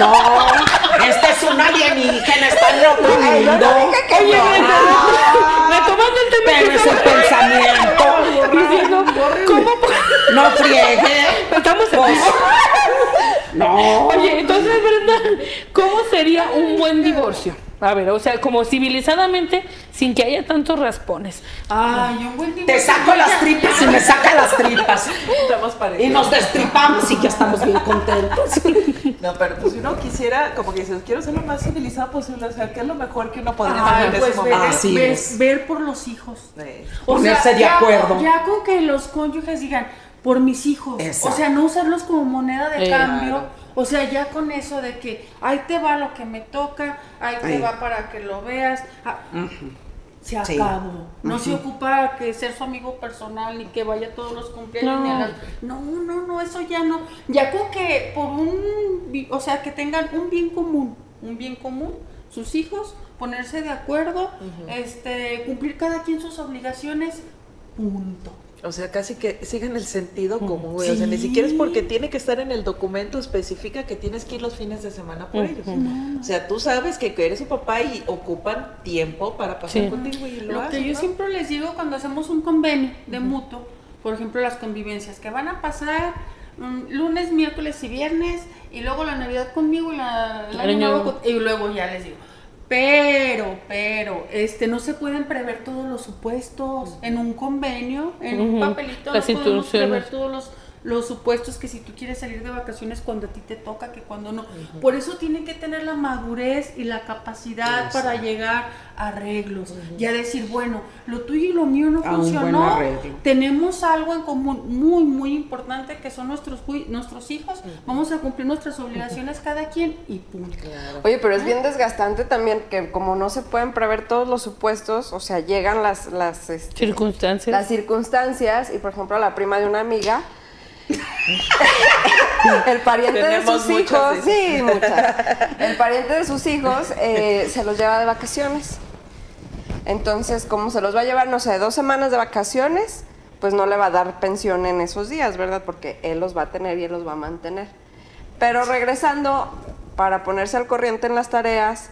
no, este es un alienígena, está en otro mundo. Oye. Brenda, Ah, retomando el tema Pero es el pensamiento. ¿Cómo? No friegue. Estamos en no. Oye, entonces, Brenda, ¿cómo sería un buen divorcio? A ver, o sea, como civilizadamente, sin que haya tantos raspones. Ay, un buen Te saco las tripas y me saca las tripas. Estamos Y parecidos. nos destripamos y ya estamos bien contentos. No, pero pues si uno quisiera, como que dices, quiero ser lo más civilizado posible, o sea, ¿qué es lo mejor que uno podría Ay, hacer en pues ese ver, momento? Así ver- es. ver por los hijos. Eh, O Ponerse sea, de ya, acuerdo. Ya con que los cónyuges digan, por mis hijos. Exacto. O sea, no usarlos como moneda de Eh, cambio. O sea, ya con eso de que ahí te va lo que me toca, ahí te va para que lo veas. Ah, se Sí. acabó. No se ocupa que ser su amigo personal ni que vaya a todos los cumpleaños. No. ni a las- No, no, no, eso ya no. Ya con que por un, o sea, que tengan un bien común, un bien común, sus hijos, ponerse de acuerdo, este, cumplir cada quien sus obligaciones, punto. O sea, casi que sigan el sentido común, güey. O sea, ni siquiera es porque tiene que estar en el documento especifica que tienes que ir los fines de semana por ellos. O sea, tú sabes que eres su papá y ocupan tiempo para pasar Sí. contigo y lo, Lo que yo ¿no? siempre les digo cuando hacemos un convenio de mutuo, por ejemplo las convivencias, que van a pasar mm, lunes, miércoles y viernes, y luego la Navidad conmigo y la, el año nuevo y luego ya les digo. Pero, pero, este, no se pueden prever todos los supuestos. En un convenio, en un papelito, Las no podemos prever todos los, los supuestos que si tú quieres salir de vacaciones cuando a ti te toca, que cuando no. Por eso tienen que tener la madurez y la capacidad para llegar a arreglos y a decir, bueno, lo tuyo y lo mío no A funcionó. Tenemos algo en común muy, muy importante que son nuestros, nuestros hijos. Vamos a cumplir nuestras obligaciones cada quien y punto. Oye, pero es bien desgastante también que como no se pueden prever todos los supuestos, o sea, llegan las, las, este, Circunstancias. las circunstancias y por ejemplo a la prima de una amiga el pariente de sus hijos sí muchas. El pariente de sus hijos eh, se los lleva de vacaciones. Entonces como se los va a llevar no sé dos semanas de vacaciones pues no le va a dar pensión en esos días verdad porque él los va a tener y él los va a mantener. Pero regresando para ponerse al corriente en las tareas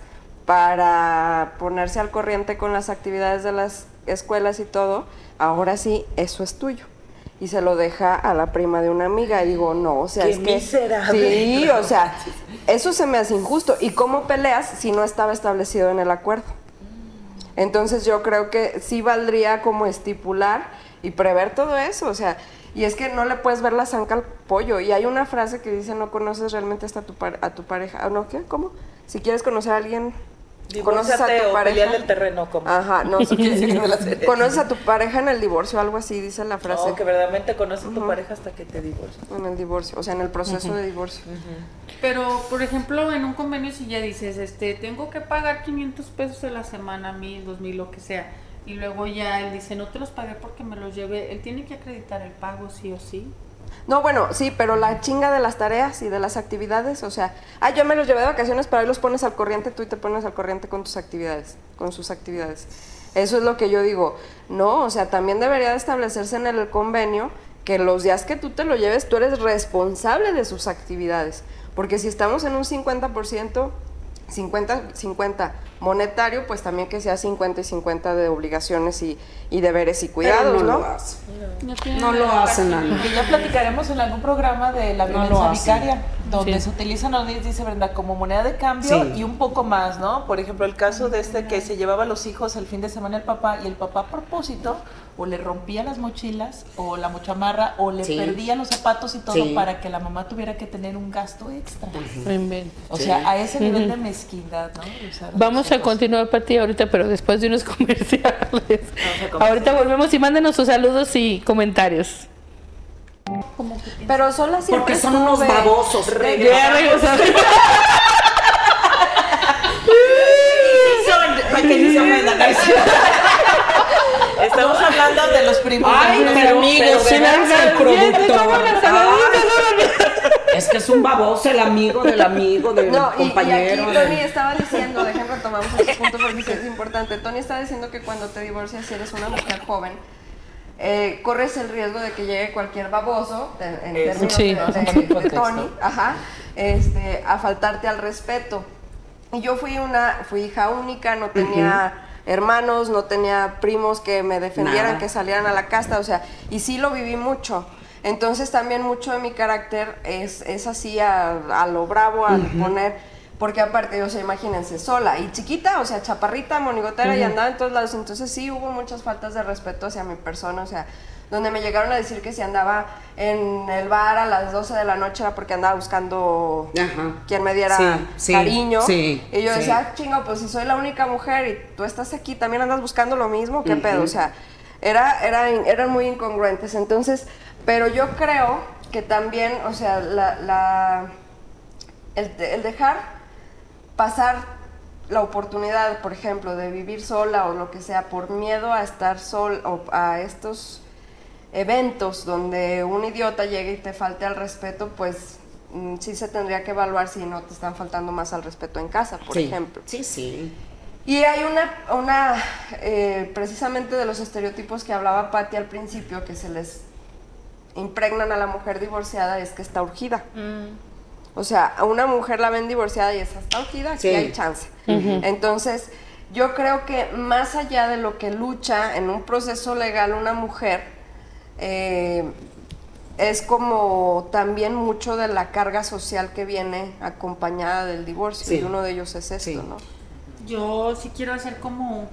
para ponerse al corriente con las actividades de las escuelas y todo, ahora sí, eso es tuyo. Y se lo deja a la prima de una amiga. Y digo, no, o sea, Qué es que. miserable. Sí, o sea, eso se me hace injusto. ¿Y cómo peleas si no estaba establecido en el acuerdo? Entonces yo creo que sí valdría como estipular y prever todo eso, o sea, y es que no le puedes ver la zanca al pollo. Y hay una frase que dice, no conoces realmente hasta tu par- a tu pareja. ¿Ah, ¿No qué? ¿Cómo? Si quieres conocer a alguien, conoces a tu pareja. pelearle el terreno como. Ajá, no, Eso quiere decir que me la sé. [laughs] conoces a tu pareja en el divorcio, algo así dice la frase. No, que verdaderamente conoces a tu pareja hasta que te divorcias. En el divorcio, o sea, en el proceso de divorcio. Pero, por ejemplo, en un convenio si ya dices, este, tengo que pagar 500 pesos a la semana, 1000, 2000, lo que sea, y luego ya él dice, no te los pagué porque me los llevé, él tiene que acreditar el pago sí o sí. No, bueno, sí, pero la chinga de las tareas y de las actividades, o sea, ah, yo me los llevé de vacaciones, pero ahí los pones al corriente tú y te pones al corriente con tus actividades, con sus actividades. Eso es lo que yo digo. No, o sea, también debería de establecerse en el convenio que los días que tú te lo lleves, tú eres responsable de sus actividades. Porque si estamos en un 50%, 50-50 monetario, pues también que sea 50 y 50 de obligaciones y, y deberes y cuidados, Pero ¿no? lo hace. No lo hacen. Ana. Que ya platicaremos en algún programa de la No violencia vicaria, donde Sí. se utilizan, dice Brenda, como moneda de cambio Sí. y un poco más, ¿no? Por ejemplo, el caso de este que se llevaba a los hijos el fin de semana el papá y el papá a propósito o le rompía las mochilas o la mochamarra o le Sí. perdía los zapatos y todo Sí. para que la mamá tuviera que tener un gasto extra. O Sí. sea, a ese nivel de mezquindad, ¿no? De usar Vamos a continuar, Pati, ahorita, pero después de unos [laughs] comerciales. comerciales. Ahorita volvemos y mándenos sus saludos y comentarios. Pero sola siempre Porque son unos estuve. babosos. Ya regresamos. Para que se ofendan. Estamos hablando de los primos. Ay, pero, amigos, la- el productor. Ay, Es que es un baboso el amigo del amigo, del No, y, y compañero. aquí Tony estaba diciendo, de ejemplo, tomamos este punto porque es importante. Tony está diciendo que cuando te divorcias si eres una mujer joven, eh, corres el riesgo de que llegue cualquier baboso, en Eso. términos Sí. de, de-. Tony, ajá, este, a faltarte al respeto. Y yo fui una, fui hija única, no tenía hermanos, no tenía primos que me defendieran, Nada. que salieran a la casta, o sea, y sí lo viví mucho. Entonces también mucho de mi carácter es, es así a, a lo bravo, al poner, porque aparte, o sea, imagínense, sola y chiquita, o sea, chaparrita, monigotera y andaba en todos lados, entonces sí hubo muchas faltas de respeto hacia mi persona, o sea, donde me llegaron a decir que si andaba en el bar a las 12 de la noche era porque andaba buscando Ajá. quien me diera Sí, sí, cariño. sí, y yo decía, ah, chingo, pues si soy la única mujer y tú estás aquí, también andas buscando lo mismo, ¿qué pedo? O sea, era, era, eran muy incongruentes. Entonces, pero yo creo que también, o sea, la, la- el, el dejar pasar la oportunidad, por ejemplo, de vivir sola o lo que sea, por miedo a estar sol o a estos eventos donde un idiota llegue y te falte al respeto, pues mm, sí se tendría que evaluar si no te están faltando más al respeto en casa, por Sí. ejemplo. Sí, sí. Y hay una, una eh, precisamente de los estereotipos que hablaba Patti al principio, que se les impregnan a la mujer divorciada, es que está urgida. O sea, a una mujer la ven divorciada y esa está urgida, aquí Sí. hay chance. Entonces, yo creo que más allá de lo que lucha en un proceso legal una mujer, eh, es como también mucho de la carga social que viene acompañada del divorcio, Sí. y uno de ellos es esto, Sí. ¿no? Yo sí quiero hacer como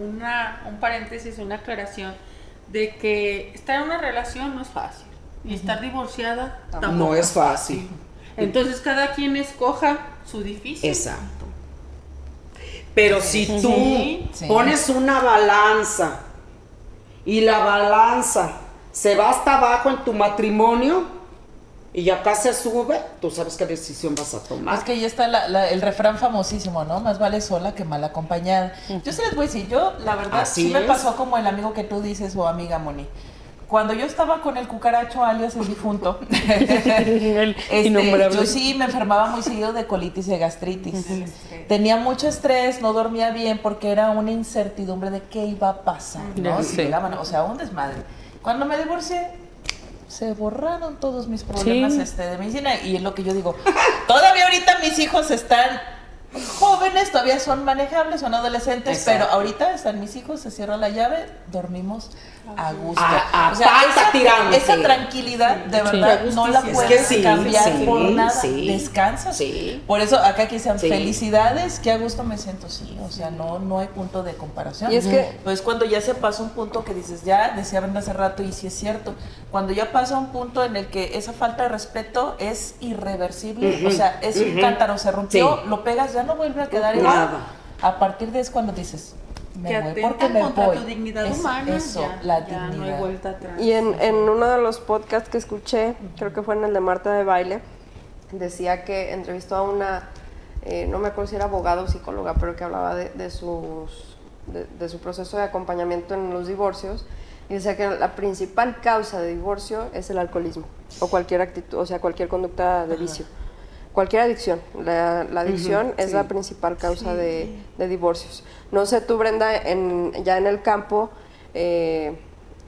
una, un paréntesis, una aclaración de que estar en una relación no es fácil y estar divorciada tampoco. No es fácil. Entonces cada quien escoja su difícil. Exacto. Pero si tú Sí, sí. pones una balanza y la balanza se va hasta abajo en tu matrimonio y acá se sube, tú sabes qué decisión vas a tomar. Es que ahí está la- la- el refrán famosísimo, ¿no? Más vale sola que mal acompañada. Yo se les voy a decir, yo la verdad Así sí me pasó como el amigo que tú dices o amiga Moni. Cuando yo estaba con el cucaracho alias el difunto, [laughs] El este, innombrable. yo sí me enfermaba muy seguido de colitis y de gastritis. Tenía mucho estrés, no dormía bien porque era una incertidumbre de qué iba a pasar, ¿no? Si llegaban, o sea, un desmadre. Cuando me divorcié, se borraron todos mis problemas Sí. este, de medicina y es lo que yo digo. [laughs] Todavía ahorita mis hijos están jóvenes, todavía son manejables, son adolescentes, Exacto. pero ahorita están mis hijos, se cierra la llave, dormimos a gusto. A- a pata esa, tirante. esa tranquilidad de Sí. verdad no la Es que puedes sí, cambiar sí, por nada. sí. Descansas. Sí. Por eso acá que sean Sí. felicidades, que a gusto me siento, sí. O sea, no, no hay punto de comparación. Y es que- Pues cuando ya se pasa un punto que dices, ya decía Brenda hace rato, y sí es cierto, cuando ya pasa un punto en el que esa falta de respeto es irreversible, o sea, es un cántaro, se rompió, Sí. lo pegas, ya no vuelve a quedar igual. Nada. A partir de es cuando dices, me que voy atentan porque me contra voy. tu dignidad Es- humana. Eso, ya, la ya dignidad. no hay vuelta atrás. Y en, en uno de los podcasts que escuché, creo que fue en el de Marta de Baile, decía que entrevistó a una, eh, no me acuerdo si era abogada o psicóloga, pero que hablaba de, de sus, de, de su proceso de acompañamiento en los divorcios. Y decía que la principal causa de divorcio es el alcoholismo o cualquier actitud, o sea, cualquier conducta de vicio. Cualquier adicción. La, la adicción es la principal causa de, de divorcios. No sé tú, Brenda, en, ya en el campo, eh,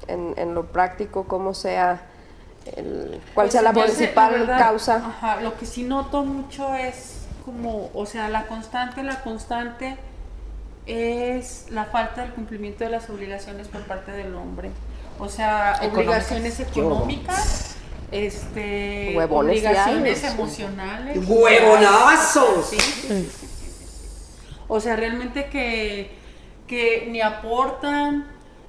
en, en lo práctico, cómo sea, el- cuál Pues, sea la sé, principal la verdad, causa. Ajá, lo que sí noto mucho es como, o sea, la constante, la constante es la falta del cumplimiento de las obligaciones por parte del hombre. O sea, Económicas. obligaciones económicas, este, Huevones obligaciones emocionales. ¡Huevonazos! Sí, sí, sí, sí, sí. O sea, realmente que, que ni aportan,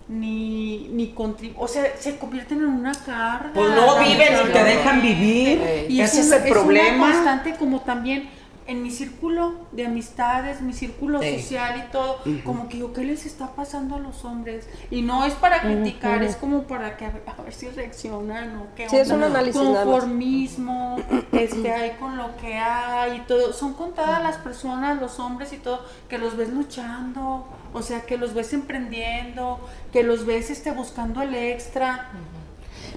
ni, ni contribuyen. O sea, se convierten en una carga. Pues no viven ni te dejan vivir. Y Ese es el problema. constante como también en mi círculo de amistades, mi círculo Sí. social y todo, como que yo, ¿qué les está pasando a los hombres? Y no es para criticar, es como para que a ver, a ver si reaccionan o qué Sí, es onda. un análisis. Conformismo, este, hay con lo que hay y todo. Son contadas las personas, los hombres y todo, que los ves luchando, o sea, que los ves emprendiendo, que los ves este, buscando el extra.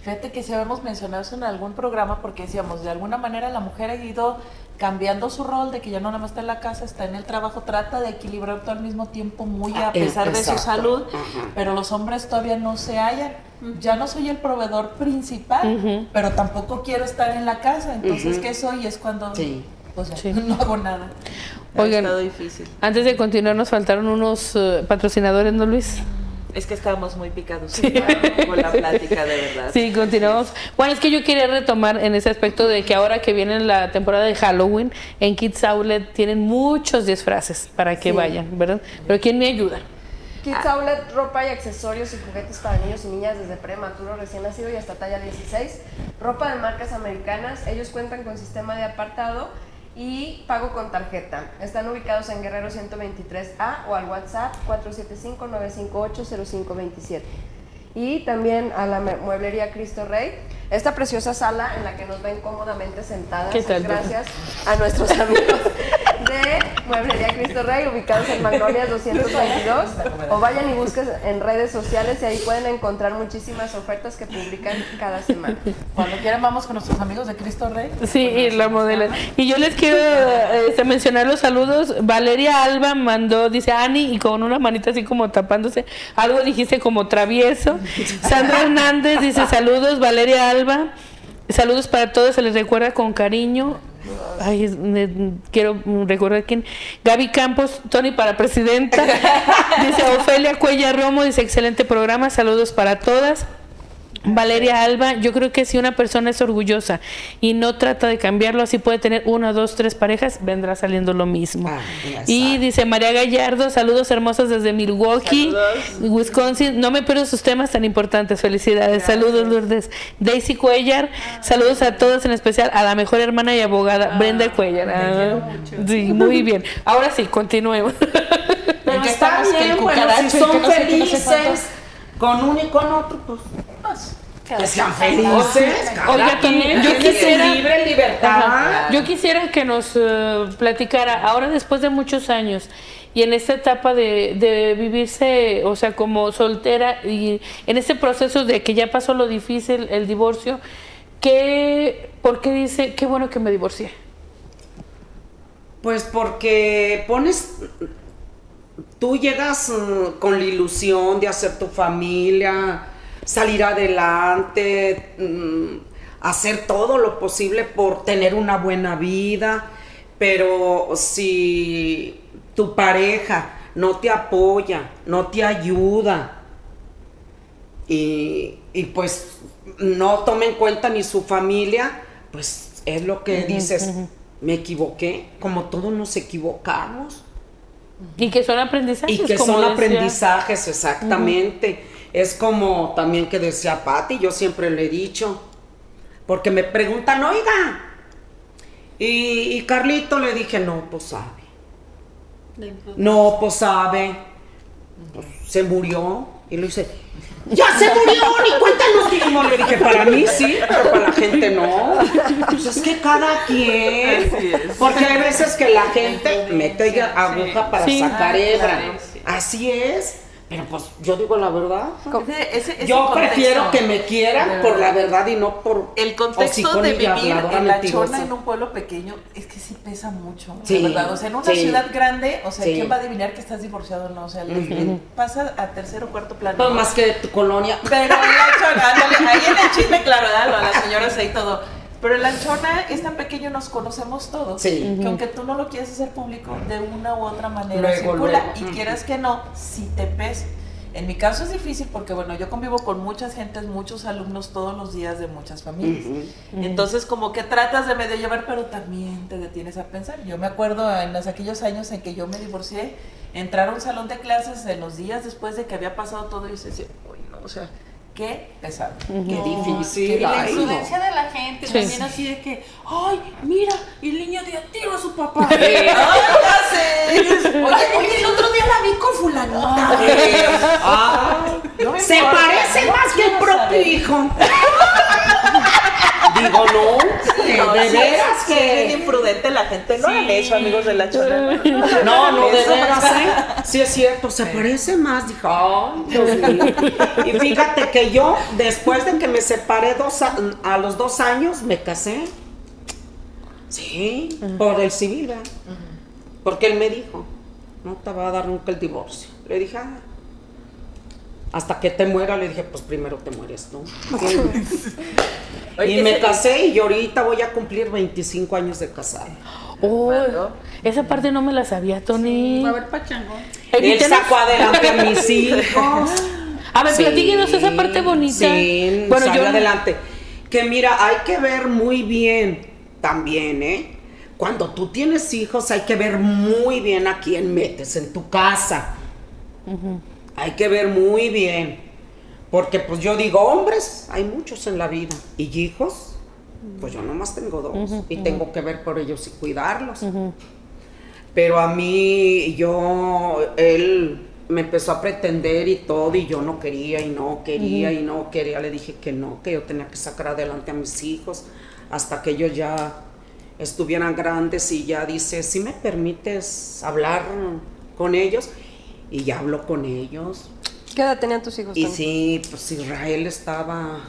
Fíjate que si habíamos mencionado eso en algún programa porque decíamos, de alguna manera la mujer ha ido cambiando su rol de que ya no nada más está en la casa, está en el trabajo, trata de equilibrar todo al mismo tiempo muy a Ah, eh, pesar de su salud, Ajá. pero los hombres todavía no se hallan. Ya no soy el proveedor principal, pero tampoco quiero estar en la casa, entonces ¿qué soy? Es cuando Sí. pues [laughs] no hago nada. Oigan. difícil. Antes de continuar, nos faltaron unos eh, patrocinadores, ¿no, Luis? Es que estábamos muy picados con la plática, de verdad. Sí, continuamos. Bueno, es que yo quería retomar en ese aspecto de que ahora que viene la temporada de Halloween, en Kids Outlet tienen muchos disfraces para que Sí. vayan, ¿verdad? Pero ¿quién me ayuda? Kids Outlet, ropa y accesorios y juguetes para niños y niñas desde prematuro, recién nacido y hasta talla 16. Ropa de marcas americanas. Ellos cuentan con sistema de apartado y pago con tarjeta. Están ubicados en Guerrero 123A o al WhatsApp 475-958-0527. Y también a la mueblería Cristo Rey. Esta preciosa sala en la que nos ven cómodamente sentadas. ¿Qué tal, Gracias a nuestros amigos [laughs] de Mueblería Cristo Rey, ubicados en Magnolias 222. O vayan y busquen en redes sociales y ahí pueden encontrar muchísimas ofertas que publican cada semana. Cuando quieran vamos con nuestros amigos de Cristo Rey. Sí, y la modelo. Y yo les quiero este, mencionar los saludos. Valeria Alba mandó, dice Ani, y con una manita así como tapándose. Algo dijiste como travieso. Sandra Hernández dice saludos, Valeria Alba. Saludos para todos, se les recuerda con cariño. Ay, es- quiero recordar quién. Gaby Campos, Tony para presidenta. [laughs] Dice Ofelia Cuella Romo, dice excelente programa, saludos para todas. Valeria Alba, yo creo que si una persona es orgullosa y no trata de cambiarlo, así puede tener una, dos, tres parejas, vendrá saliendo lo mismo. Ah, y dice María Gallardo, saludos hermosos desde Milwaukee, Wisconsin. No me pierdo sus temas tan importantes. Felicidades. Saludos, Lourdes. Daisy Cuellar, saludos a todos, en especial a la mejor hermana y abogada, Brenda Cuellar. Ah, sí, muy bien. Ahora sí, continuemos. Pero [laughs] está bien, bueno, si que son no sé felices con uno y con otro, pues que sean felices. Oiga, también, yo quisiera- libre libertad. Ajá. Yo quisiera que nos eh, platicara, ahora después de muchos años, y en esta etapa de, de vivirse, o sea, como soltera, y en este proceso de que ya pasó lo difícil, el divorcio, ¿qué, ¿por qué dice, qué bueno que me divorcié? Pues porque pones, tú llegas mm, con la ilusión de hacer tu familia, salir adelante, mm, hacer todo lo posible por tener una buena vida, pero si tu pareja no te apoya, no te ayuda, y, y pues no toma en cuenta ni su familia, pues es lo que dices, me equivoqué, como todos nos equivocamos. Y que son aprendizajes. Y que como son decía. aprendizajes, exactamente. Es como también que decía Patti, yo siempre le he dicho, porque me preguntan, oiga, y, y Carlito le dije, no, pues sabe. No, pues sabe. Pues, se murió. Y le dice, ya se murió, ni cuenta nos dimos. [laughs] Le dije, para mí sí, pero para la gente no. Pues es que cada quien. Así es. Porque hay veces que la gente mete aguja para Sí. sacar hebra. Así es. Pero pues yo digo la verdad. Ese- ese- ese Yo contexto. prefiero que me quieran por la verdad y no por El contexto de vivir en la chona en un pueblo pequeño es que sí pesa mucho, Sí, de verdad. O sea, en una sí. ciudad grande, o sea, Sí. ¿quién va a adivinar que estás divorciado o no? O sea, le- le pasa a tercer o cuarto plano. Pues más que tu colonia. Pero en la chona, ándale, ahí en el chisme, claro, ¿verdad? a las señoras ahí todo. Pero en la chona es tan pequeño, nos conocemos todos. Sí. Que aunque tú no lo quieras hacer público, de una u otra manera Luego, circula. luego. Y quieras que no, si te pesa. En mi caso es difícil porque, bueno, yo convivo con muchas gentes, muchos alumnos todos los días de muchas familias. Entonces, como que tratas de medio llevar, pero también te detienes a pensar. Yo me acuerdo en los, aquellos años en que yo me divorcié, entrar a un salón de clases en los días después de que había pasado todo y se decía, uy, no, o sea, qué pesado. Qué No, difícil. qué Y la imprudencia de la gente Sí. también así de que, ay, mira, el niño dio a tiro a su papá. [laughs] ¡Ay, ya sé! [laughs] Oye, oye, el otro día la vi con fulanita. Ay, [laughs] No me se parece más que el propio saber. hijo. Digo, no, de, No, de sí, veras sí, es bien que. imprudente la gente. No hagan eso, amigos de la chona. No, no, de veras, ¿eh? Sí es cierto, se parece más. Dije, ay, Dios mío. [laughs] Y fíjate que yo, después de que me separé dos a, a los dos años, me casé. Sí, por el civil, ¿verdad? Porque él me dijo, no te va a dar nunca el divorcio. Le dije, ah. Hasta que te muera, le dije, pues primero te mueres. Oye, y me casé y ahorita voy a cumplir 25 años de casada. Oh, esa parte no me la sabía, Tony. A ver, pachangón. Él sacó adelante a mis [laughs] hijos. A ver, Sí, platíquenos esa parte bonita. Sí, bueno, salió yo adelante. Que mira, hay que ver muy bien también, ¿eh? Cuando tú tienes hijos, hay que ver muy bien a quién metes en tu casa. Hay que ver muy bien. Porque pues yo digo, hombres, hay muchos en la vida. Y hijos, pues yo nomás tengo dos. y tengo que ver por ellos y cuidarlos. Pero a mí, yo, él me empezó a pretender y todo, y yo no quería, y no quería, y no quería. Le dije que no, que yo tenía que sacar adelante a mis hijos, hasta que ellos ya estuvieran grandes y ya dice, si me permites hablar con ellos, y ya hablo con ellos. ¿Qué edad tenían tus hijos? Y sí, pues Israel estaba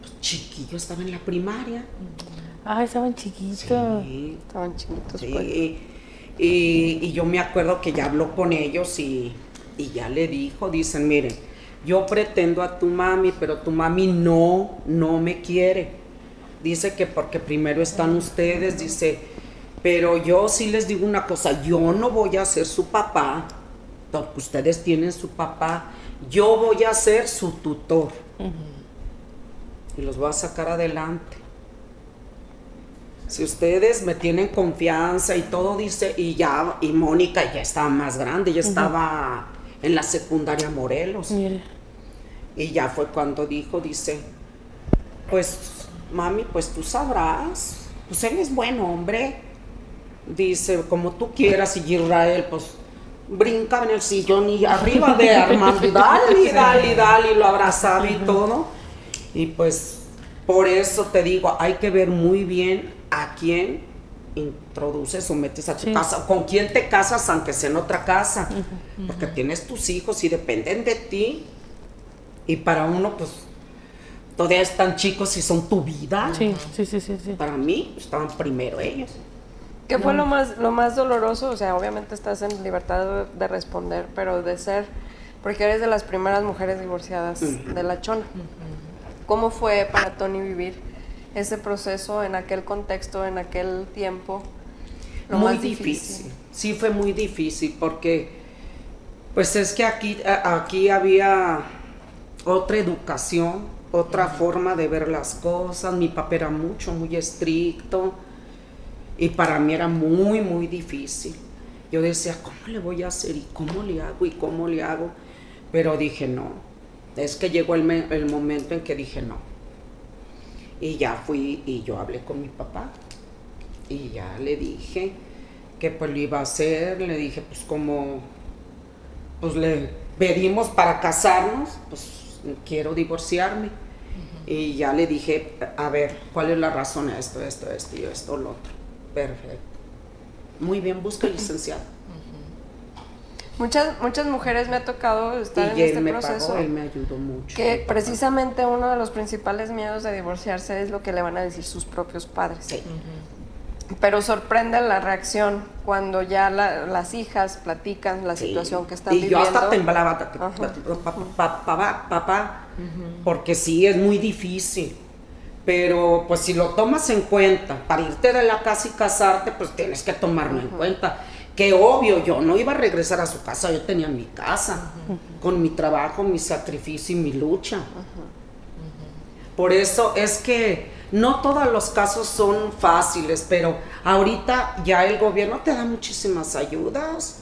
pues, chiquillo, estaba en la primaria. Ah, estaban chiquitos. Sí, Estaban chiquitos. sí. pues. Y, y yo me acuerdo que ya habló con ellos y, y ya le dijo, dicen, miren, yo pretendo a tu mami, pero tu mami no, no me quiere. Dice que porque primero están ustedes, dice, pero yo sí les digo una cosa, yo no voy a ser su papá, ustedes tienen su papá, yo voy a ser su tutor. Y los voy a sacar adelante. Si ustedes me tienen confianza y todo dice, y ya, y Mónica ya estaba más grande, ya estaba en la secundaria Morelos. Y ya fue cuando dijo, dice, pues mami, pues tú sabrás, pues él es buen hombre. Dice, como tú quieras, y Israel, pues brinca en el sillón y arriba de Armando, y dale, y dale, y dale, y lo abrazaba y todo. Y pues por eso te digo, hay que ver muy bien a quién introduces o metes a tu Sí. casa, con quién te casas aunque sea en otra casa, porque tienes tus hijos y dependen de ti. Y para uno, pues, todavía están chicos y son tu vida. Sí, sí, sí, sí, sí. Para mí, estaban primero ellos. ¿Qué fue lo más, lo más doloroso? O sea, obviamente estás en libertad de, de responder, pero de ser, porque eres de las primeras mujeres divorciadas de la chona. ¿Cómo fue para Tony vivir ese proceso en aquel contexto, en aquel tiempo? Lo muy más difícil. Sí, fue muy difícil porque, pues es que aquí, aquí había otra educación, otra forma de ver las cosas. Mi papá era mucho, muy estricto y para mí era muy, muy difícil. Yo decía, ¿cómo le voy a hacer? ¿Y cómo le hago? ¿Y cómo le hago? Pero dije, no. Es que llegó el, el momento en que dije, no. Y ya fui y yo hablé con mi papá. Y ya le dije que pues lo iba a hacer. Le dije, pues como pues le pedimos para casarnos, pues quiero divorciarme. Y ya le dije, a ver, ¿cuál es la razón? Esto, esto, esto y esto, lo otro. Perfecto. Muy bien, busca el licenciado. Muchas, muchas mujeres me ha tocado estar y en él este me proceso. pagó, él me ayudó mucho. Que precisamente uno de los principales miedos de divorciarse es lo que le van a decir sus propios padres. Sí. Pero sorprende la reacción cuando ya la- las hijas platican la Sí. situación que están y viviendo. yo hasta temblaba, papá, papá, porque sí es muy difícil. Pero pues si lo tomas en cuenta, para irte de la casa y casarte, pues tienes que tomarlo en cuenta. Que obvio, yo no iba a regresar a su casa, yo tenía mi casa, con mi trabajo, mi sacrificio y mi lucha. Por eso es que no todos los casos son fáciles, pero ahorita ya el gobierno te da muchísimas ayudas.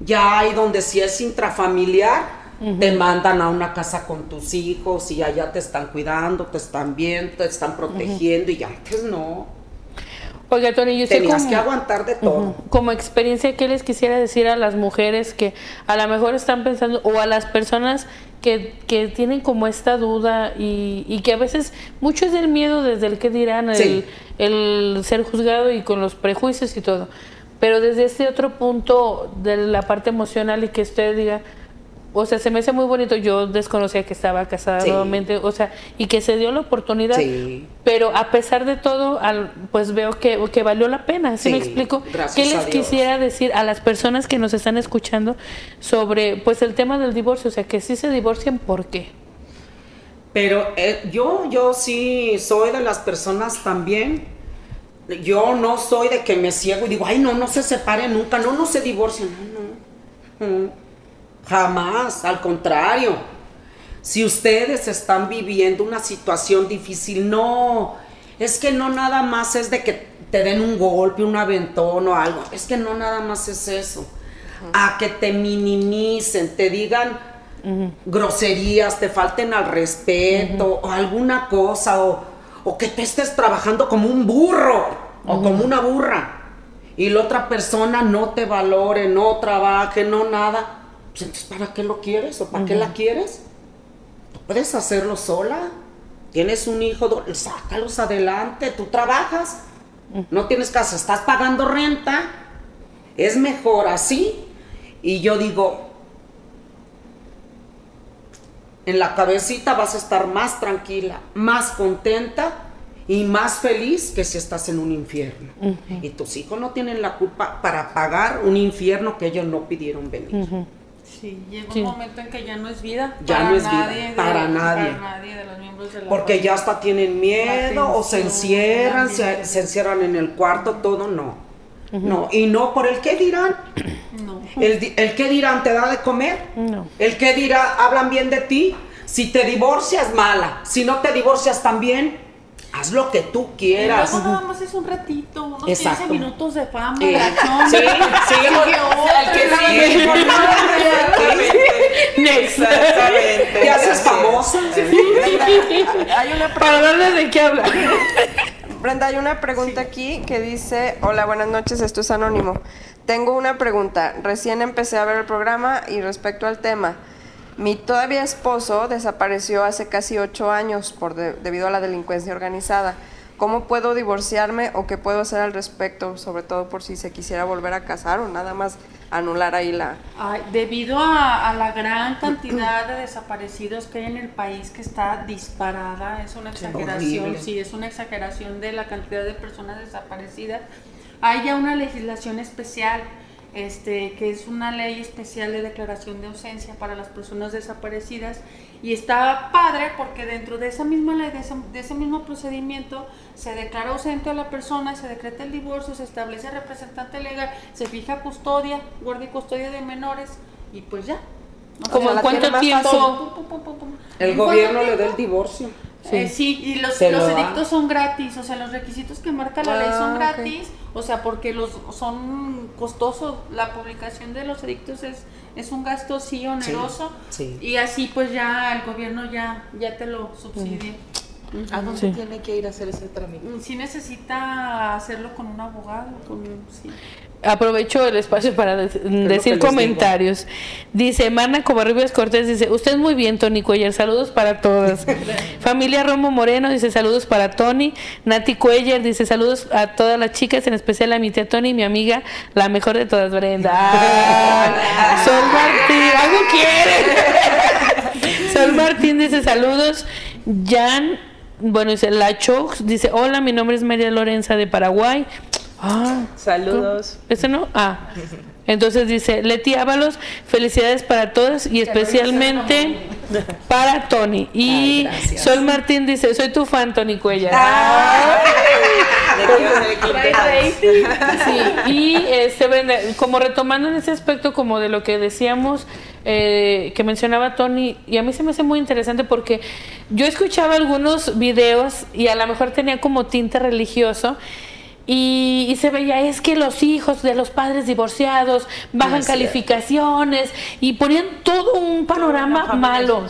Ya hay donde si es intrafamiliar, te mandan a una casa con tus hijos y allá te están cuidando, te están viendo, te están protegiendo y antes no. Oiga, Tony, yo Tenías como, que aguantar de todo. como experiencia, ¿qué les quisiera decir a las mujeres que a lo mejor están pensando, o a las personas que, que tienen como esta duda y, y que a veces mucho es del miedo desde el que dirán, el, el ser juzgado y con los prejuicios y todo, pero desde este otro punto de la parte emocional y que usted diga, o sea, se me hace muy bonito, yo desconocía que estaba casada Sí. nuevamente, o sea, y que se dio la oportunidad, Sí. pero a pesar de todo, al, pues veo que, que valió la pena, ¿sí, me explico? gracias ¿Qué les quisiera decir a las personas que nos están escuchando sobre pues el tema del divorcio? O sea, que sí se divorcian, ¿por qué? Pero eh, yo, yo sí soy de las personas también. Yo no soy de que me ciego y digo, ay, no, no se separen nunca, no, no se divorcien. No, no. Mm. Jamás, al contrario. Si ustedes están viviendo una situación difícil, no, es que no nada más es de que te den un golpe, un aventón o algo, es que no nada más es eso. A que te minimicen, te digan groserías, te falten al respeto o alguna cosa o, o que te estés trabajando como un burro o como una burra y la otra persona no te valore, no trabaje, no nada. Pues entonces, ¿para qué lo quieres o para qué la quieres? Puedes hacerlo sola. Tienes un hijo, sácalos adelante, tú trabajas. No tienes casa, estás pagando renta, es mejor así. Y yo digo, en la cabecita vas a estar más tranquila, más contenta y más feliz que si estás en un infierno. Y tus hijos no tienen la culpa para pagar un infierno que ellos no pidieron venir. Sí, llega Sí. un momento en que ya no es vida. Ya para no es vida, nadie de- para nadie. Para nadie de los miembros de la Porque ya hasta tienen miedo o se encierran, se, encierran en el cuarto, todo no. No, y no por el qué dirán. No. El, el qué dirán te da de comer. No. El qué dirá, hablan bien de ti. Si te divorcias, mala. Si no te divorcias también, haz lo que tú Y quieras. luego nada más es un ratito, unos Exacto. 15 minutos de fama, Eh, sí, sí, El que Sí. Next. Exactamente. Te haces famosa. [laughs] Hay una Para darle de qué hablar. Brenda, hay una pregunta aquí que dice, hola, buenas noches, esto es Anónimo. Tengo una pregunta. Recién empecé a ver el programa y respecto al tema, mi todavía esposo desapareció hace casi ocho años por de- debido a la delincuencia organizada. ¿Cómo puedo divorciarme o qué puedo hacer al respecto, sobre todo por si se quisiera volver a casar o nada más anular ahí la... Ay, debido a, a la gran cantidad de desaparecidos que hay en el país que está disparada, es una exageración, sí, es una exageración de la cantidad de personas desaparecidas. Hay ya una legislación especial, este, que es una ley especial de declaración de ausencia para las personas desaparecidas y está padre porque dentro de esa misma ley, de ese, de ese mismo procedimiento, se declara ausente a la persona, se decreta el divorcio, se establece representante legal, se fija custodia, guardia y custodia de menores y pues ya. O ¿Cómo sea, en cuánto tiempo? fácil. Pum, pum, pum, pum, pum. El ¿En cuánto gobierno le da el divorcio. Eh, sí, y los, los lo da. edictos son gratis, o sea, los requisitos que marca la ley Ah, son ok. gratis, o sea, porque los son costosos, la publicación de los edictos es, es un gasto sí oneroso, sí. y así pues ya el gobierno ya, ya te lo subsidia. ¿A dónde Sí. tiene que ir a hacer ese trámite? Mm, Sí necesita hacerlo con un abogado, con sí. Aprovecho el espacio para decir comentarios. Dice Mana Covarrubias Cortés, dice, usted muy bien, Tony Cuellar, saludos para todas. [laughs] Familia Romo Moreno, dice, saludos para Tony. Nati Cuellar, dice, saludos a todas las chicas, en especial a mi tía Tony y mi amiga, la mejor de todas, Brenda. [laughs] Ah, Sol Martín, algo quiere. [laughs] Sol Martín dice, saludos. Jan, bueno, dice, La Chox, dice, hola, mi nombre es María Lorenza de Paraguay. Ah, Saludos. ¿Este no? Ah. Entonces dice, Leti Ábalos, felicidades para todos y especialmente para Tony. Y Ay. Sol Martín dice, soy tu fan, Tony Cuellar. Sí, y este, como retomando en ese aspecto como de lo que decíamos, eh, que mencionaba Tony, y a mí se me hace muy interesante porque yo escuchaba algunos videos y a lo mejor tenía como tinte religioso. Y, y se veía, es que los hijos de los padres divorciados bajan calificaciones y ponían todo un panorama malo.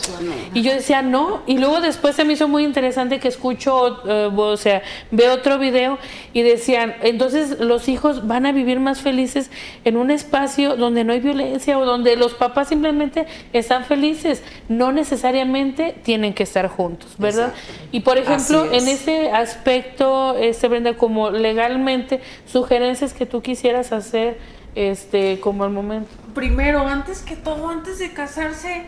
Y yo decía, no. Y luego después se me hizo muy interesante que escucho, eh, o sea, veo otro video y decían, entonces los hijos van a vivir más felices en un espacio donde no hay violencia o donde los papás simplemente están felices. No necesariamente tienen que estar juntos, ¿verdad? Y por ejemplo, es. en ese aspecto, este Brenda, como legalmente, sugerencias que tú quisieras hacer, este, como al momento. Primero, antes que todo, antes de casarse,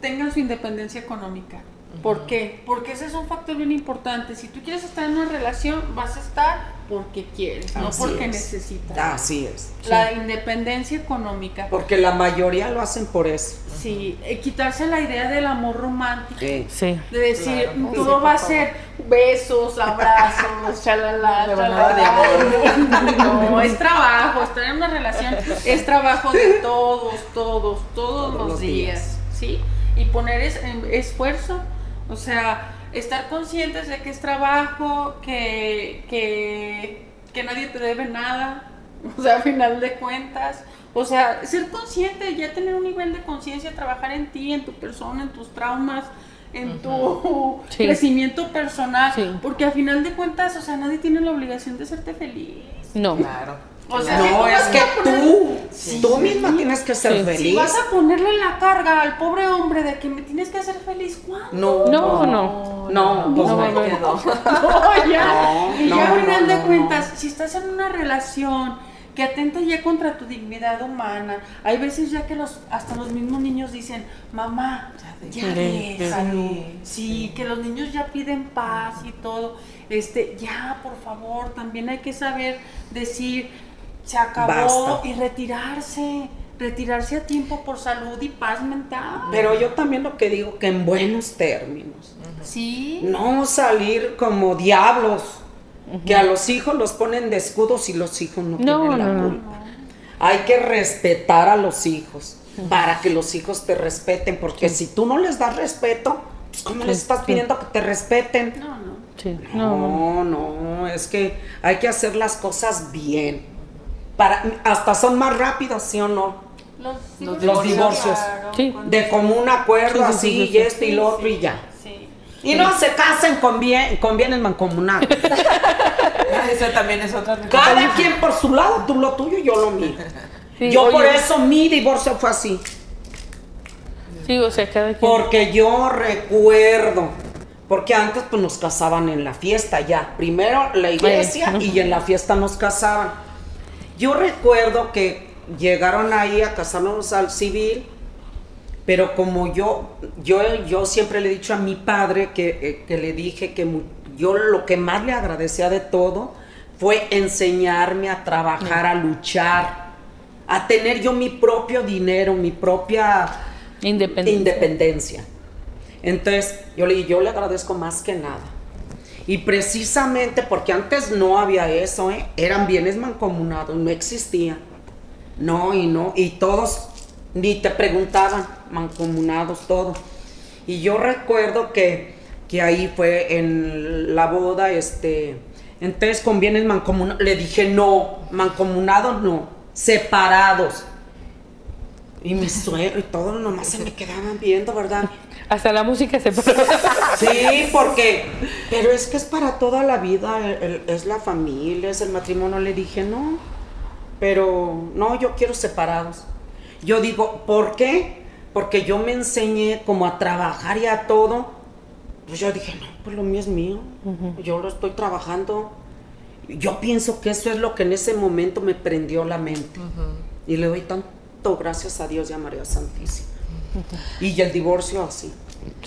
tengan su independencia económica. ¿Por qué? Porque ese es un factor bien importante. Si tú quieres estar en una relación, vas a estar porque quieres, no Así porque es. necesitas. Así es. La independencia económica. Porque la mayoría lo hacen por eso. Sí, eh, quitarse la idea del amor romántico. Eh, Sí. De decir, Claro. todo Sí, va a ser besos, abrazos, [laughs] chalala, chalala. [laughs] No, es trabajo, estar en una relación es trabajo de todos, todos, todos, los, los días, ¿sí? Y poner es- em, esfuerzo, o sea, estar conscientes de que es trabajo, que, que, que nadie te debe nada, [laughs] o sea, a final de cuentas. O sea, ser consciente, ya tener un nivel de conciencia, trabajar en ti, en tu persona, en tus traumas, en tu Sí. crecimiento personal, Sí. porque a final de cuentas, o sea, nadie tiene la obligación de hacerte feliz. No. Claro. O sea, si no, tú es que poner- tú, Sí. tú misma tienes que ser Sí. Si feliz. vas a ponerle la carga al pobre hombre de que me tienes que hacer feliz, ¿cuándo? No, No, no. no, pues No, no. no. No, [laughs] [laughs] ya. No, y ya no, a final no, de cuentas, no. si estás en una relación que atenta ya contra tu dignidad humana, hay veces ya que los hasta los mismos niños dicen, mamá, ya, Sí, déjalo". sí, Sí, que los niños ya piden paz y todo. Este, ya, por favor, también hay que saber decir, se acabó Basta. y retirarse, retirarse a tiempo por salud y paz mental. Pero yo también lo que digo que en buenos términos. Sí. No salir como diablos. Que a los hijos los ponen de escudos y los hijos no, No, tienen la no, no. culpa. Hay que respetar a los hijos para que los hijos te respeten, porque si tú no les das respeto, pues ¿cómo les estás pidiendo que te respeten? No, no. Sí, no, no. No, no, es que hay que hacer las cosas bien. Para, hasta son más rápidas, ¿sí o no? Los, Los divorcios. Sí. De común acuerdo, Sí, sí, sí, así, sí, y sí. esto y lo otro sí, y ya. Sí. Y no se casen con, bien, con bienes mancomunados. [laughs] Esa también es otra Cada quien por su lado, tú lo tuyo y yo lo mío. Sí, yo oye, por eso mi divorcio fue así. Sí, o sea, cada quien. Porque yo recuerdo, porque antes pues nos casaban en la fiesta ya. Primero la iglesia Bueno. y en la fiesta nos casaban. Yo recuerdo que llegaron ahí a casarnos al civil, pero como yo, yo, yo siempre le he dicho a mi padre que, eh, que le dije que yo lo que más le agradecía de todo fue enseñarme a trabajar, a luchar, a tener yo mi propio dinero, mi propia independencia. Entonces, yo le, yo le agradezco más que nada. Y precisamente porque antes no había eso, ¿eh? eran bienes mancomunados, no existía. No, y no, y todos ni te preguntaban, mancomunados, todo. Y yo recuerdo que, que ahí fue en la boda, este, entonces con bienes mancomunados, le dije no, mancomunados no, separados. Y mi suegro y todos nomás se me quedaban viendo, ¿verdad? Hasta la música se. Sí, porque, pero es que es para toda la vida, el- el- es la familia, es el matrimonio. Le dije, no, pero no, yo quiero separados. Yo digo, ¿por qué? Porque yo me enseñé como a trabajar y a todo. Pues yo dije, no, pues lo mío es mío, yo lo estoy trabajando. Yo pienso que eso es lo que en ese momento me prendió la mente. Y le doy tanto gracias a Dios y a María Santísima. Y el divorcio así.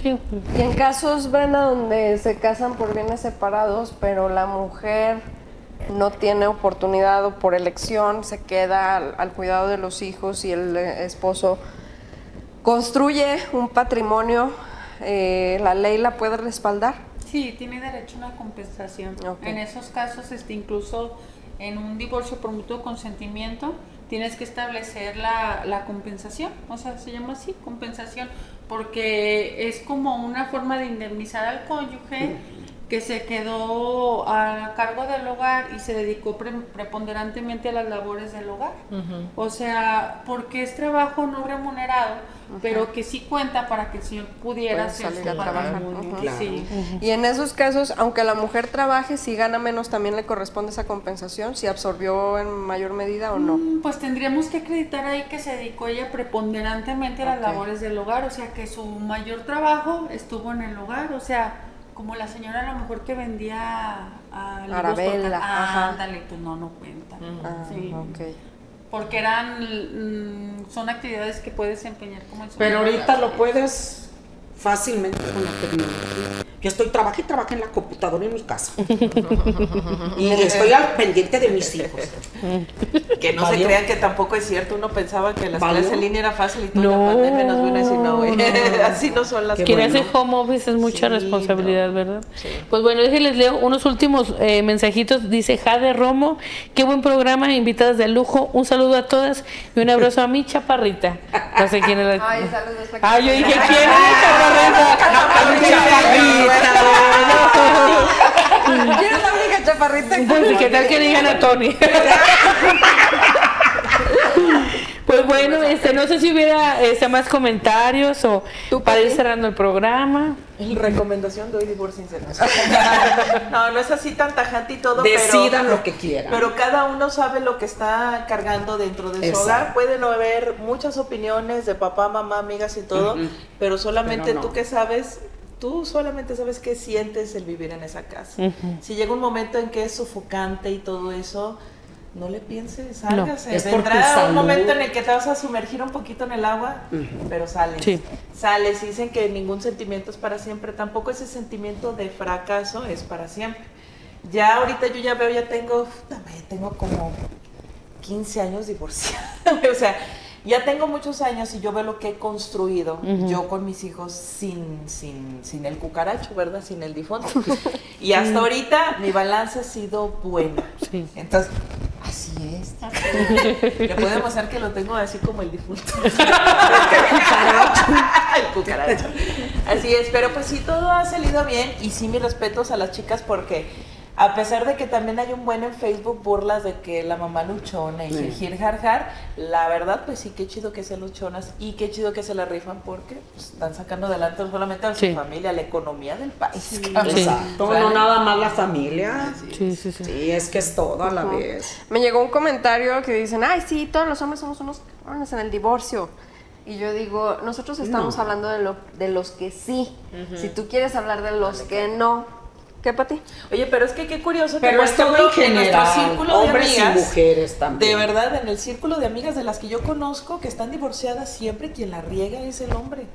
Sí. Y en casos, Brenda, donde se casan por bienes separados, pero la mujer no tiene oportunidad o por elección se queda al, al cuidado de los hijos y el eh, esposo construye un patrimonio, eh, ¿la ley la puede respaldar? Sí, tiene derecho a una compensación. En esos casos, este, incluso en un divorcio por mutuo consentimiento, tienes que establecer la, la compensación. O sea, se llama así, compensación, porque es como una forma de indemnizar al cónyuge que se quedó a cargo del hogar y se dedicó pre- preponderantemente a las labores del hogar. O sea, porque es trabajo no remunerado, pero que sí cuenta para que el señor pudiera hacer salir su a trabajar. Claro. Sí. Y en esos casos, aunque la mujer trabaje, si gana menos, también le corresponde esa compensación, si absorbió en mayor medida o no. Mm, Pues tendríamos que acreditar ahí que se dedicó ella preponderantemente a las labores del hogar, o sea que su mayor trabajo estuvo en el hogar, o sea, como la señora a lo mejor que vendía a Arabella, ah, ajá. ándale, pues no, no cuenta. Ah, Sí. ok. Porque eran, mm, son actividades que puedes desempeñar como en su Pero ahorita lo puedes fácilmente con la tecnología. Yo estoy trabajé y trabajé en la computadora en mi casa. [laughs] y estoy al pendiente de mis hijos. Que no ¿Valió? se crean que tampoco es cierto. Uno pensaba que las ¿Valió? clases en línea era fácil y toda No, la pandemia nos vino a decir, no, güey. no. [laughs] Así no son las cosas. hace home office es mucha Sí, responsabilidad, no. ¿verdad? Sí. Pues bueno, déjenles leo unos últimos eh, mensajitos. Dice Jade Romo, qué buen programa, invitadas de lujo. Un saludo a todas y un abrazo a mi chaparrita. No sé quién es la... [laughs] Ay, saludos. Ah, yo dije, ¿quién es chaparrita? A mi chaparrita. ¿Quién es la única chaparrita? Pues, ¿qué tal que digan a Tony? [laughs] Pues bueno, este, no sé si hubiera este, más comentarios o ¿Tú, para ir cerrando el programa. Recomendación de hoy divorcio sincero. [laughs] no, no es así tan tajante y todo, Decidan pero, lo que quieran. pero cada uno sabe lo que está cargando dentro de su Exacto. hogar. Pueden haber muchas opiniones de papá, mamá, amigas y todo, pero solamente Pero no. tú que sabes tú solamente sabes qué sientes el vivir en esa casa. Si llega un momento en que es sofocante y todo eso, no le pienses, sálgase. es por tu Vendrá salud. un momento en el que te vas a sumergir un poquito en el agua, pero sales. Sí. Sales y dicen que ningún sentimiento es para siempre, tampoco ese sentimiento de fracaso es para siempre. Ya ahorita yo ya veo, ya tengo, tengo como 15 años divorciada. [laughs] o sea, ya tengo muchos años y yo veo lo que he construido yo con mis hijos sin, sin, sin el cucaracho, ¿verdad? Sin el difunto. [laughs] y hasta ahorita mi balance ha sido bueno. Sí. Entonces, así es. [laughs] Le puedo demostrar que lo tengo así como el difunto. [laughs] el cucaracho. Así es, pero pues sí, todo ha salido bien y sí mis respetos a las chicas porque a pesar de que también hay un buen en Facebook burlas de que la mamá luchona y Sí. jarjar, la verdad pues sí, qué chido que sean luchonas y qué chido que se la rifan porque pues, están sacando adelante no solamente a su Sí. familia, la economía del país. Sí. Exacto, O sea, no nada más la familia. Sí, sí, sí. Sí, es que es todo a la vez. Me llegó un comentario que dicen, ay, sí, todos los hombres somos unos cabrones en el divorcio. Y yo digo, nosotros estamos No. hablando de, lo, de los que sí. Si tú quieres hablar de los que no. ¿Qué, Pati? Oye, pero es que qué curioso que Pero es todo ejemplo, en en nuestro general, círculo de hombres y amigas, mujeres también. De verdad, en el círculo de amigas de las que yo conozco que están divorciadas, siempre quien la riega es el hombre.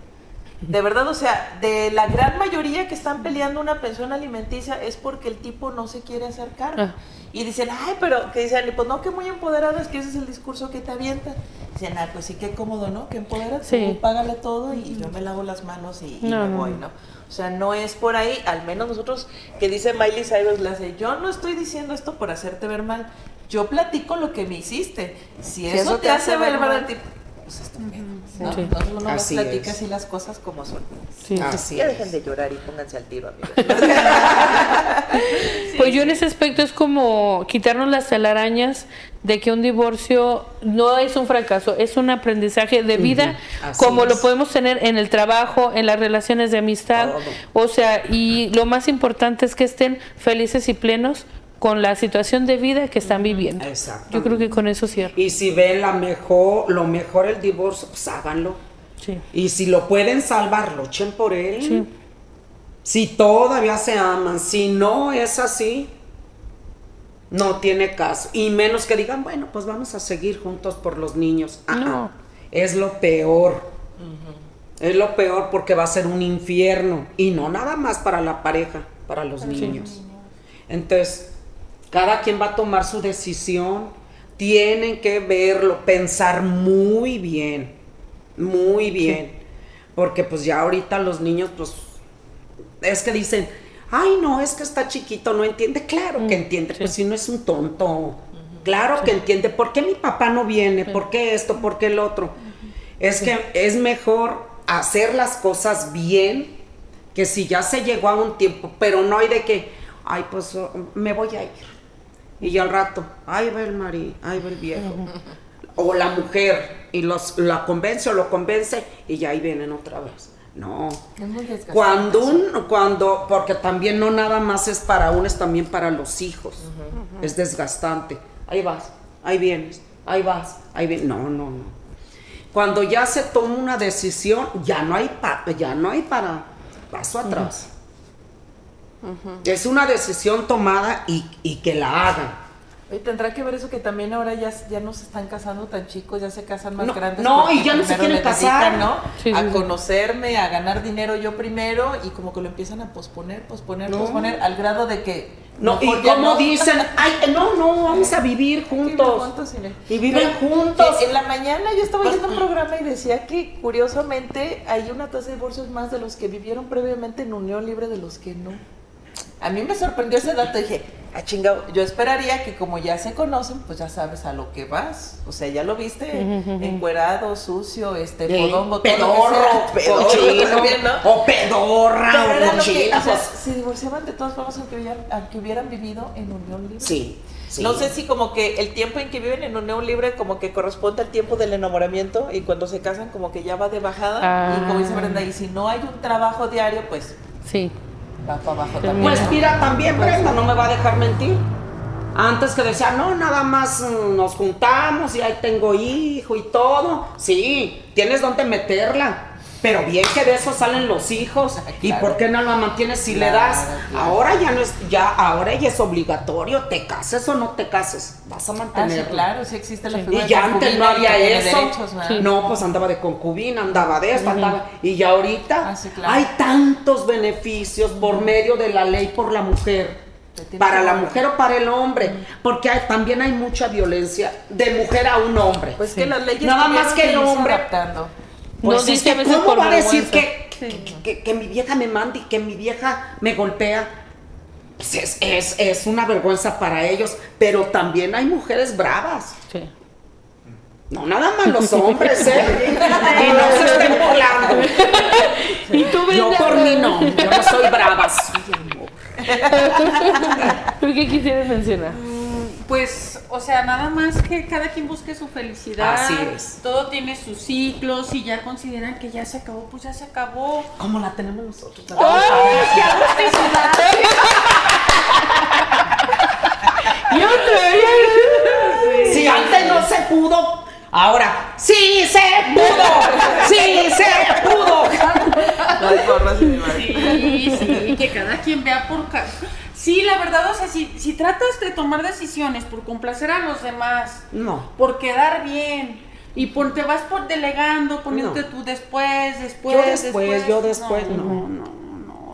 De verdad, o sea, de la gran mayoría que están peleando una pensión alimenticia es porque el tipo no se quiere hacer cargo. Ah. Y dicen, ay, pero que dicen, pues no, que muy empoderadas, que ese es el discurso que te avientan. Dicen, ah, pues sí, qué cómodo, ¿no? Que empodera, Sí. págale todo y yo me lavo las manos y, y No, me voy, no. ¿no? O sea, no es por ahí, al menos nosotros, que dice Miley Cyrus, le hace, yo no estoy diciendo esto por hacerte ver mal, yo platico lo que me hiciste. Si, eso, te, hace ver mal, tipo, pues está bien. ¿no? Sí. Entonces uno Así más platica es. así las cosas como son. Sí. Así Ya es. dejen de llorar y pónganse al tiro, amigos. [laughs] Pues yo en ese aspecto es como quitarnos las telarañas de que un divorcio no es un fracaso, es un aprendizaje de vida, así como lo es. podemos tener en el trabajo, en las relaciones de amistad, Todo. o sea, y lo más importante es que estén felices y plenos con la situación de vida que están viviendo. Exactamente. Yo creo que con eso cierro. Y si ven la mejor, lo mejor el divorcio, pues háganlo. Sí. Y si lo pueden salvar, luchen por él. Sí. Si todavía se aman, si no es así, no tiene caso. Y menos que digan, bueno, pues vamos a seguir juntos por los niños. Ah, No. ah. Es lo peor. Es lo peor porque va a ser un infierno. Y no nada más para la pareja, para los niños. Entonces, cada quien va a tomar su decisión. Tienen que verlo, pensar muy bien, muy bien. Porque pues ya ahorita los niños, pues, es que dicen, ay no, es que está chiquito, no entiende. Claro que entiende, pues si no es un tonto. Claro que entiende. ¿Por qué mi papá no viene? ¿Por qué esto? ¿Por qué el otro? Es que es mejor hacer las cosas bien que si ya se llegó a un tiempo, pero no hay de que, ay, pues oh, me voy a ir. Y ya al rato, ahí va el marido, ahí va el viejo. O la mujer, y los, la convence o lo convence, y ya ahí vienen otra vez. No. Es Cuando un, cuando, porque también no nada más es para uno, es también para los hijos. Es desgastante. Ahí vas, ahí vienes, ahí vas, ahí vienes. No, no, no. Cuando ya se toma una decisión, ya no hay, pa- ya no hay para paso atrás. Es una decisión tomada y, y que la hagan. Oye, tendrá que ver eso que también ahora ya, ya no se están casando tan chicos, ya se casan más No, grandes. no, y ya no se quieren casar. ¿no? Sí, a sí, sí. conocerme, a ganar dinero yo primero y como que lo empiezan a posponer, posponer, No. posponer al grado de que No, y como no. dicen, ay, no, no, vamos a vivir juntos. juntos y Y viven juntos. En la mañana yo estaba oyendo un programa y decía que curiosamente hay una tasa de divorcios más de los que vivieron previamente en unión libre de los que no. A mí me sorprendió ese dato. Dije, ah, chingado, yo esperaría que como ya se conocen, pues ya sabes a lo que vas. O sea, ya lo viste encuerado, sucio, este, podongo, pedorro. Pedorro o pedorra, o se divorciaban de todas formas aunque hubieran, aunque hubieran vivido en unión libre. sí, sí. No sé si como que el tiempo en que viven en unión libre como que corresponde al tiempo del enamoramiento y cuando se casan como que ya va de bajada y como dice Ah. Brenda, y si no hay un trabajo diario, pues Sí. Va para abajo Termina. también. Pues mira, también Brenda no me va a dejar mentir. Antes que decía, no, nada más mm, nos juntamos y ahí tengo hijo y todo. Sí, tienes donde meterla. Pero bien que de eso salen los hijos. ¿Y por qué no la mantienes si le das? Ahora ya no es, ya, ahora ya es obligatorio, te cases o no te cases, vas a Ah, sí, mantenerlo. claro, sí existe la figura Y de ya antes no había eso. no, pues andaba de concubina, andaba de esto, andaba. Y ya ahorita Ah, sí, claro. hay tantos beneficios por medio de la ley por la mujer. Para la mujer o para el hombre, porque hay- también hay mucha violencia de mujer a un hombre. Pues que las leyes Nada más que el hombre adaptando. Pues No es dice que ¿cómo va a decir que, que, que- que mi vieja me mande y que mi vieja me golpea? Pues es, es, es una vergüenza para ellos, pero también hay mujeres bravas. Sí. No nada más los [laughs] hombres, ¿eh? Y no se estén volando. [laughs] ¿Y tú, Yo por mí no, yo no soy brava, soy amor. [laughs] ¿Tú qué quisieras mencionar? Pues, o sea, nada más que cada quien busque su felicidad. Así es. Todo tiene sus ciclos. Si ya consideran que ya se acabó, pues ya se acabó. Como la tenemos nosotros. Yo te Si antes no se pudo, ahora sí se pudo, sí se pudo. Las gorras. Sí, sí, que cada quien vea por... ca- Sí, la verdad, o sea, si, si tratas de tomar decisiones por complacer a los demás, No. por quedar bien, y por, te vas por delegando, poniéndote No. tú después, después, Yo después, yo después, no, no. no,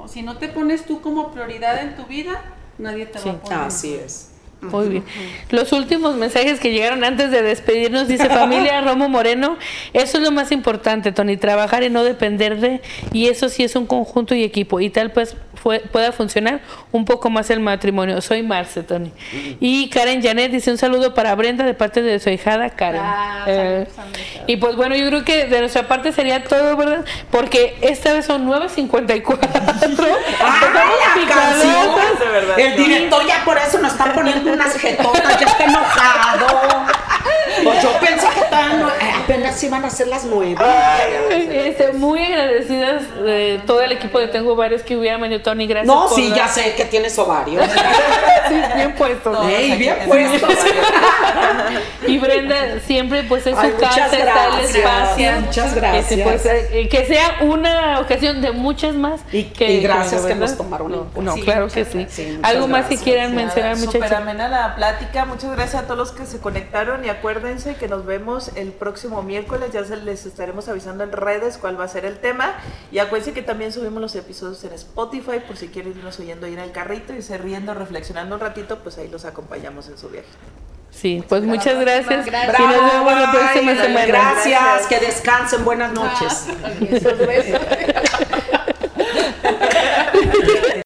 no. Si no te pones tú como prioridad en tu vida, nadie te va a poner. Así es. Muy bien. Los últimos mensajes que llegaron antes de despedirnos, dice [laughs] familia Romo Moreno, eso es lo más importante, Tony, trabajar y no depender de, y eso sí es un conjunto y equipo, y tal pues fue- pueda funcionar un poco más el matrimonio. Soy Marce, Tony. Y Karen Janet dice un saludo para Brenda de parte de su hijada Karen. Ah, Eh, y pues bueno, yo creo que de nuestra parte sería todo, ¿verdad? Porque esta vez son 9.54. [laughs] ¡Ah, la canción! De verdad, El director ya por eso nos está poniendo unas jetotas, ya está enojado. [laughs] Pues yo pensé que estaban, eh, apenas iban a ser las nueve. Este, muy agradecidas de todo el equipo de Tengo Varios que hubiera venido Tony, gracias. No, por sí, dar- ya sé que tienes ovarios. [laughs] Sí, bien puesto. No, Ey, bien puestos. [laughs] Y Brenda, siempre pues en su Ay, casa está el espacio. muchas Que, se, gracias. pues, eh, que sea una ocasión de muchas más. Y- que, y gracias que ¿verdad? nos tomaron No, cuenta. no, Sí, claro que sí. Algo más que quieran mencionar, Súper muchachos. amena la plática. Muchas gracias a todos los que se conectaron y acuérdense que nos vemos el próximo miércoles. Ya se les estaremos avisando en redes cuál va a ser el tema. Y acuérdense que también subimos los episodios en Spotify por si quieren irnos oyendo ahí en el carrito y se riendo, reflexionando un ratito, pues ahí los acompañamos en su viaje. Sí, pues muchas gracias. Gracias. Y nos vemos la próxima semana. Gracias, que descansen, buenas noches. Besos. [laughs]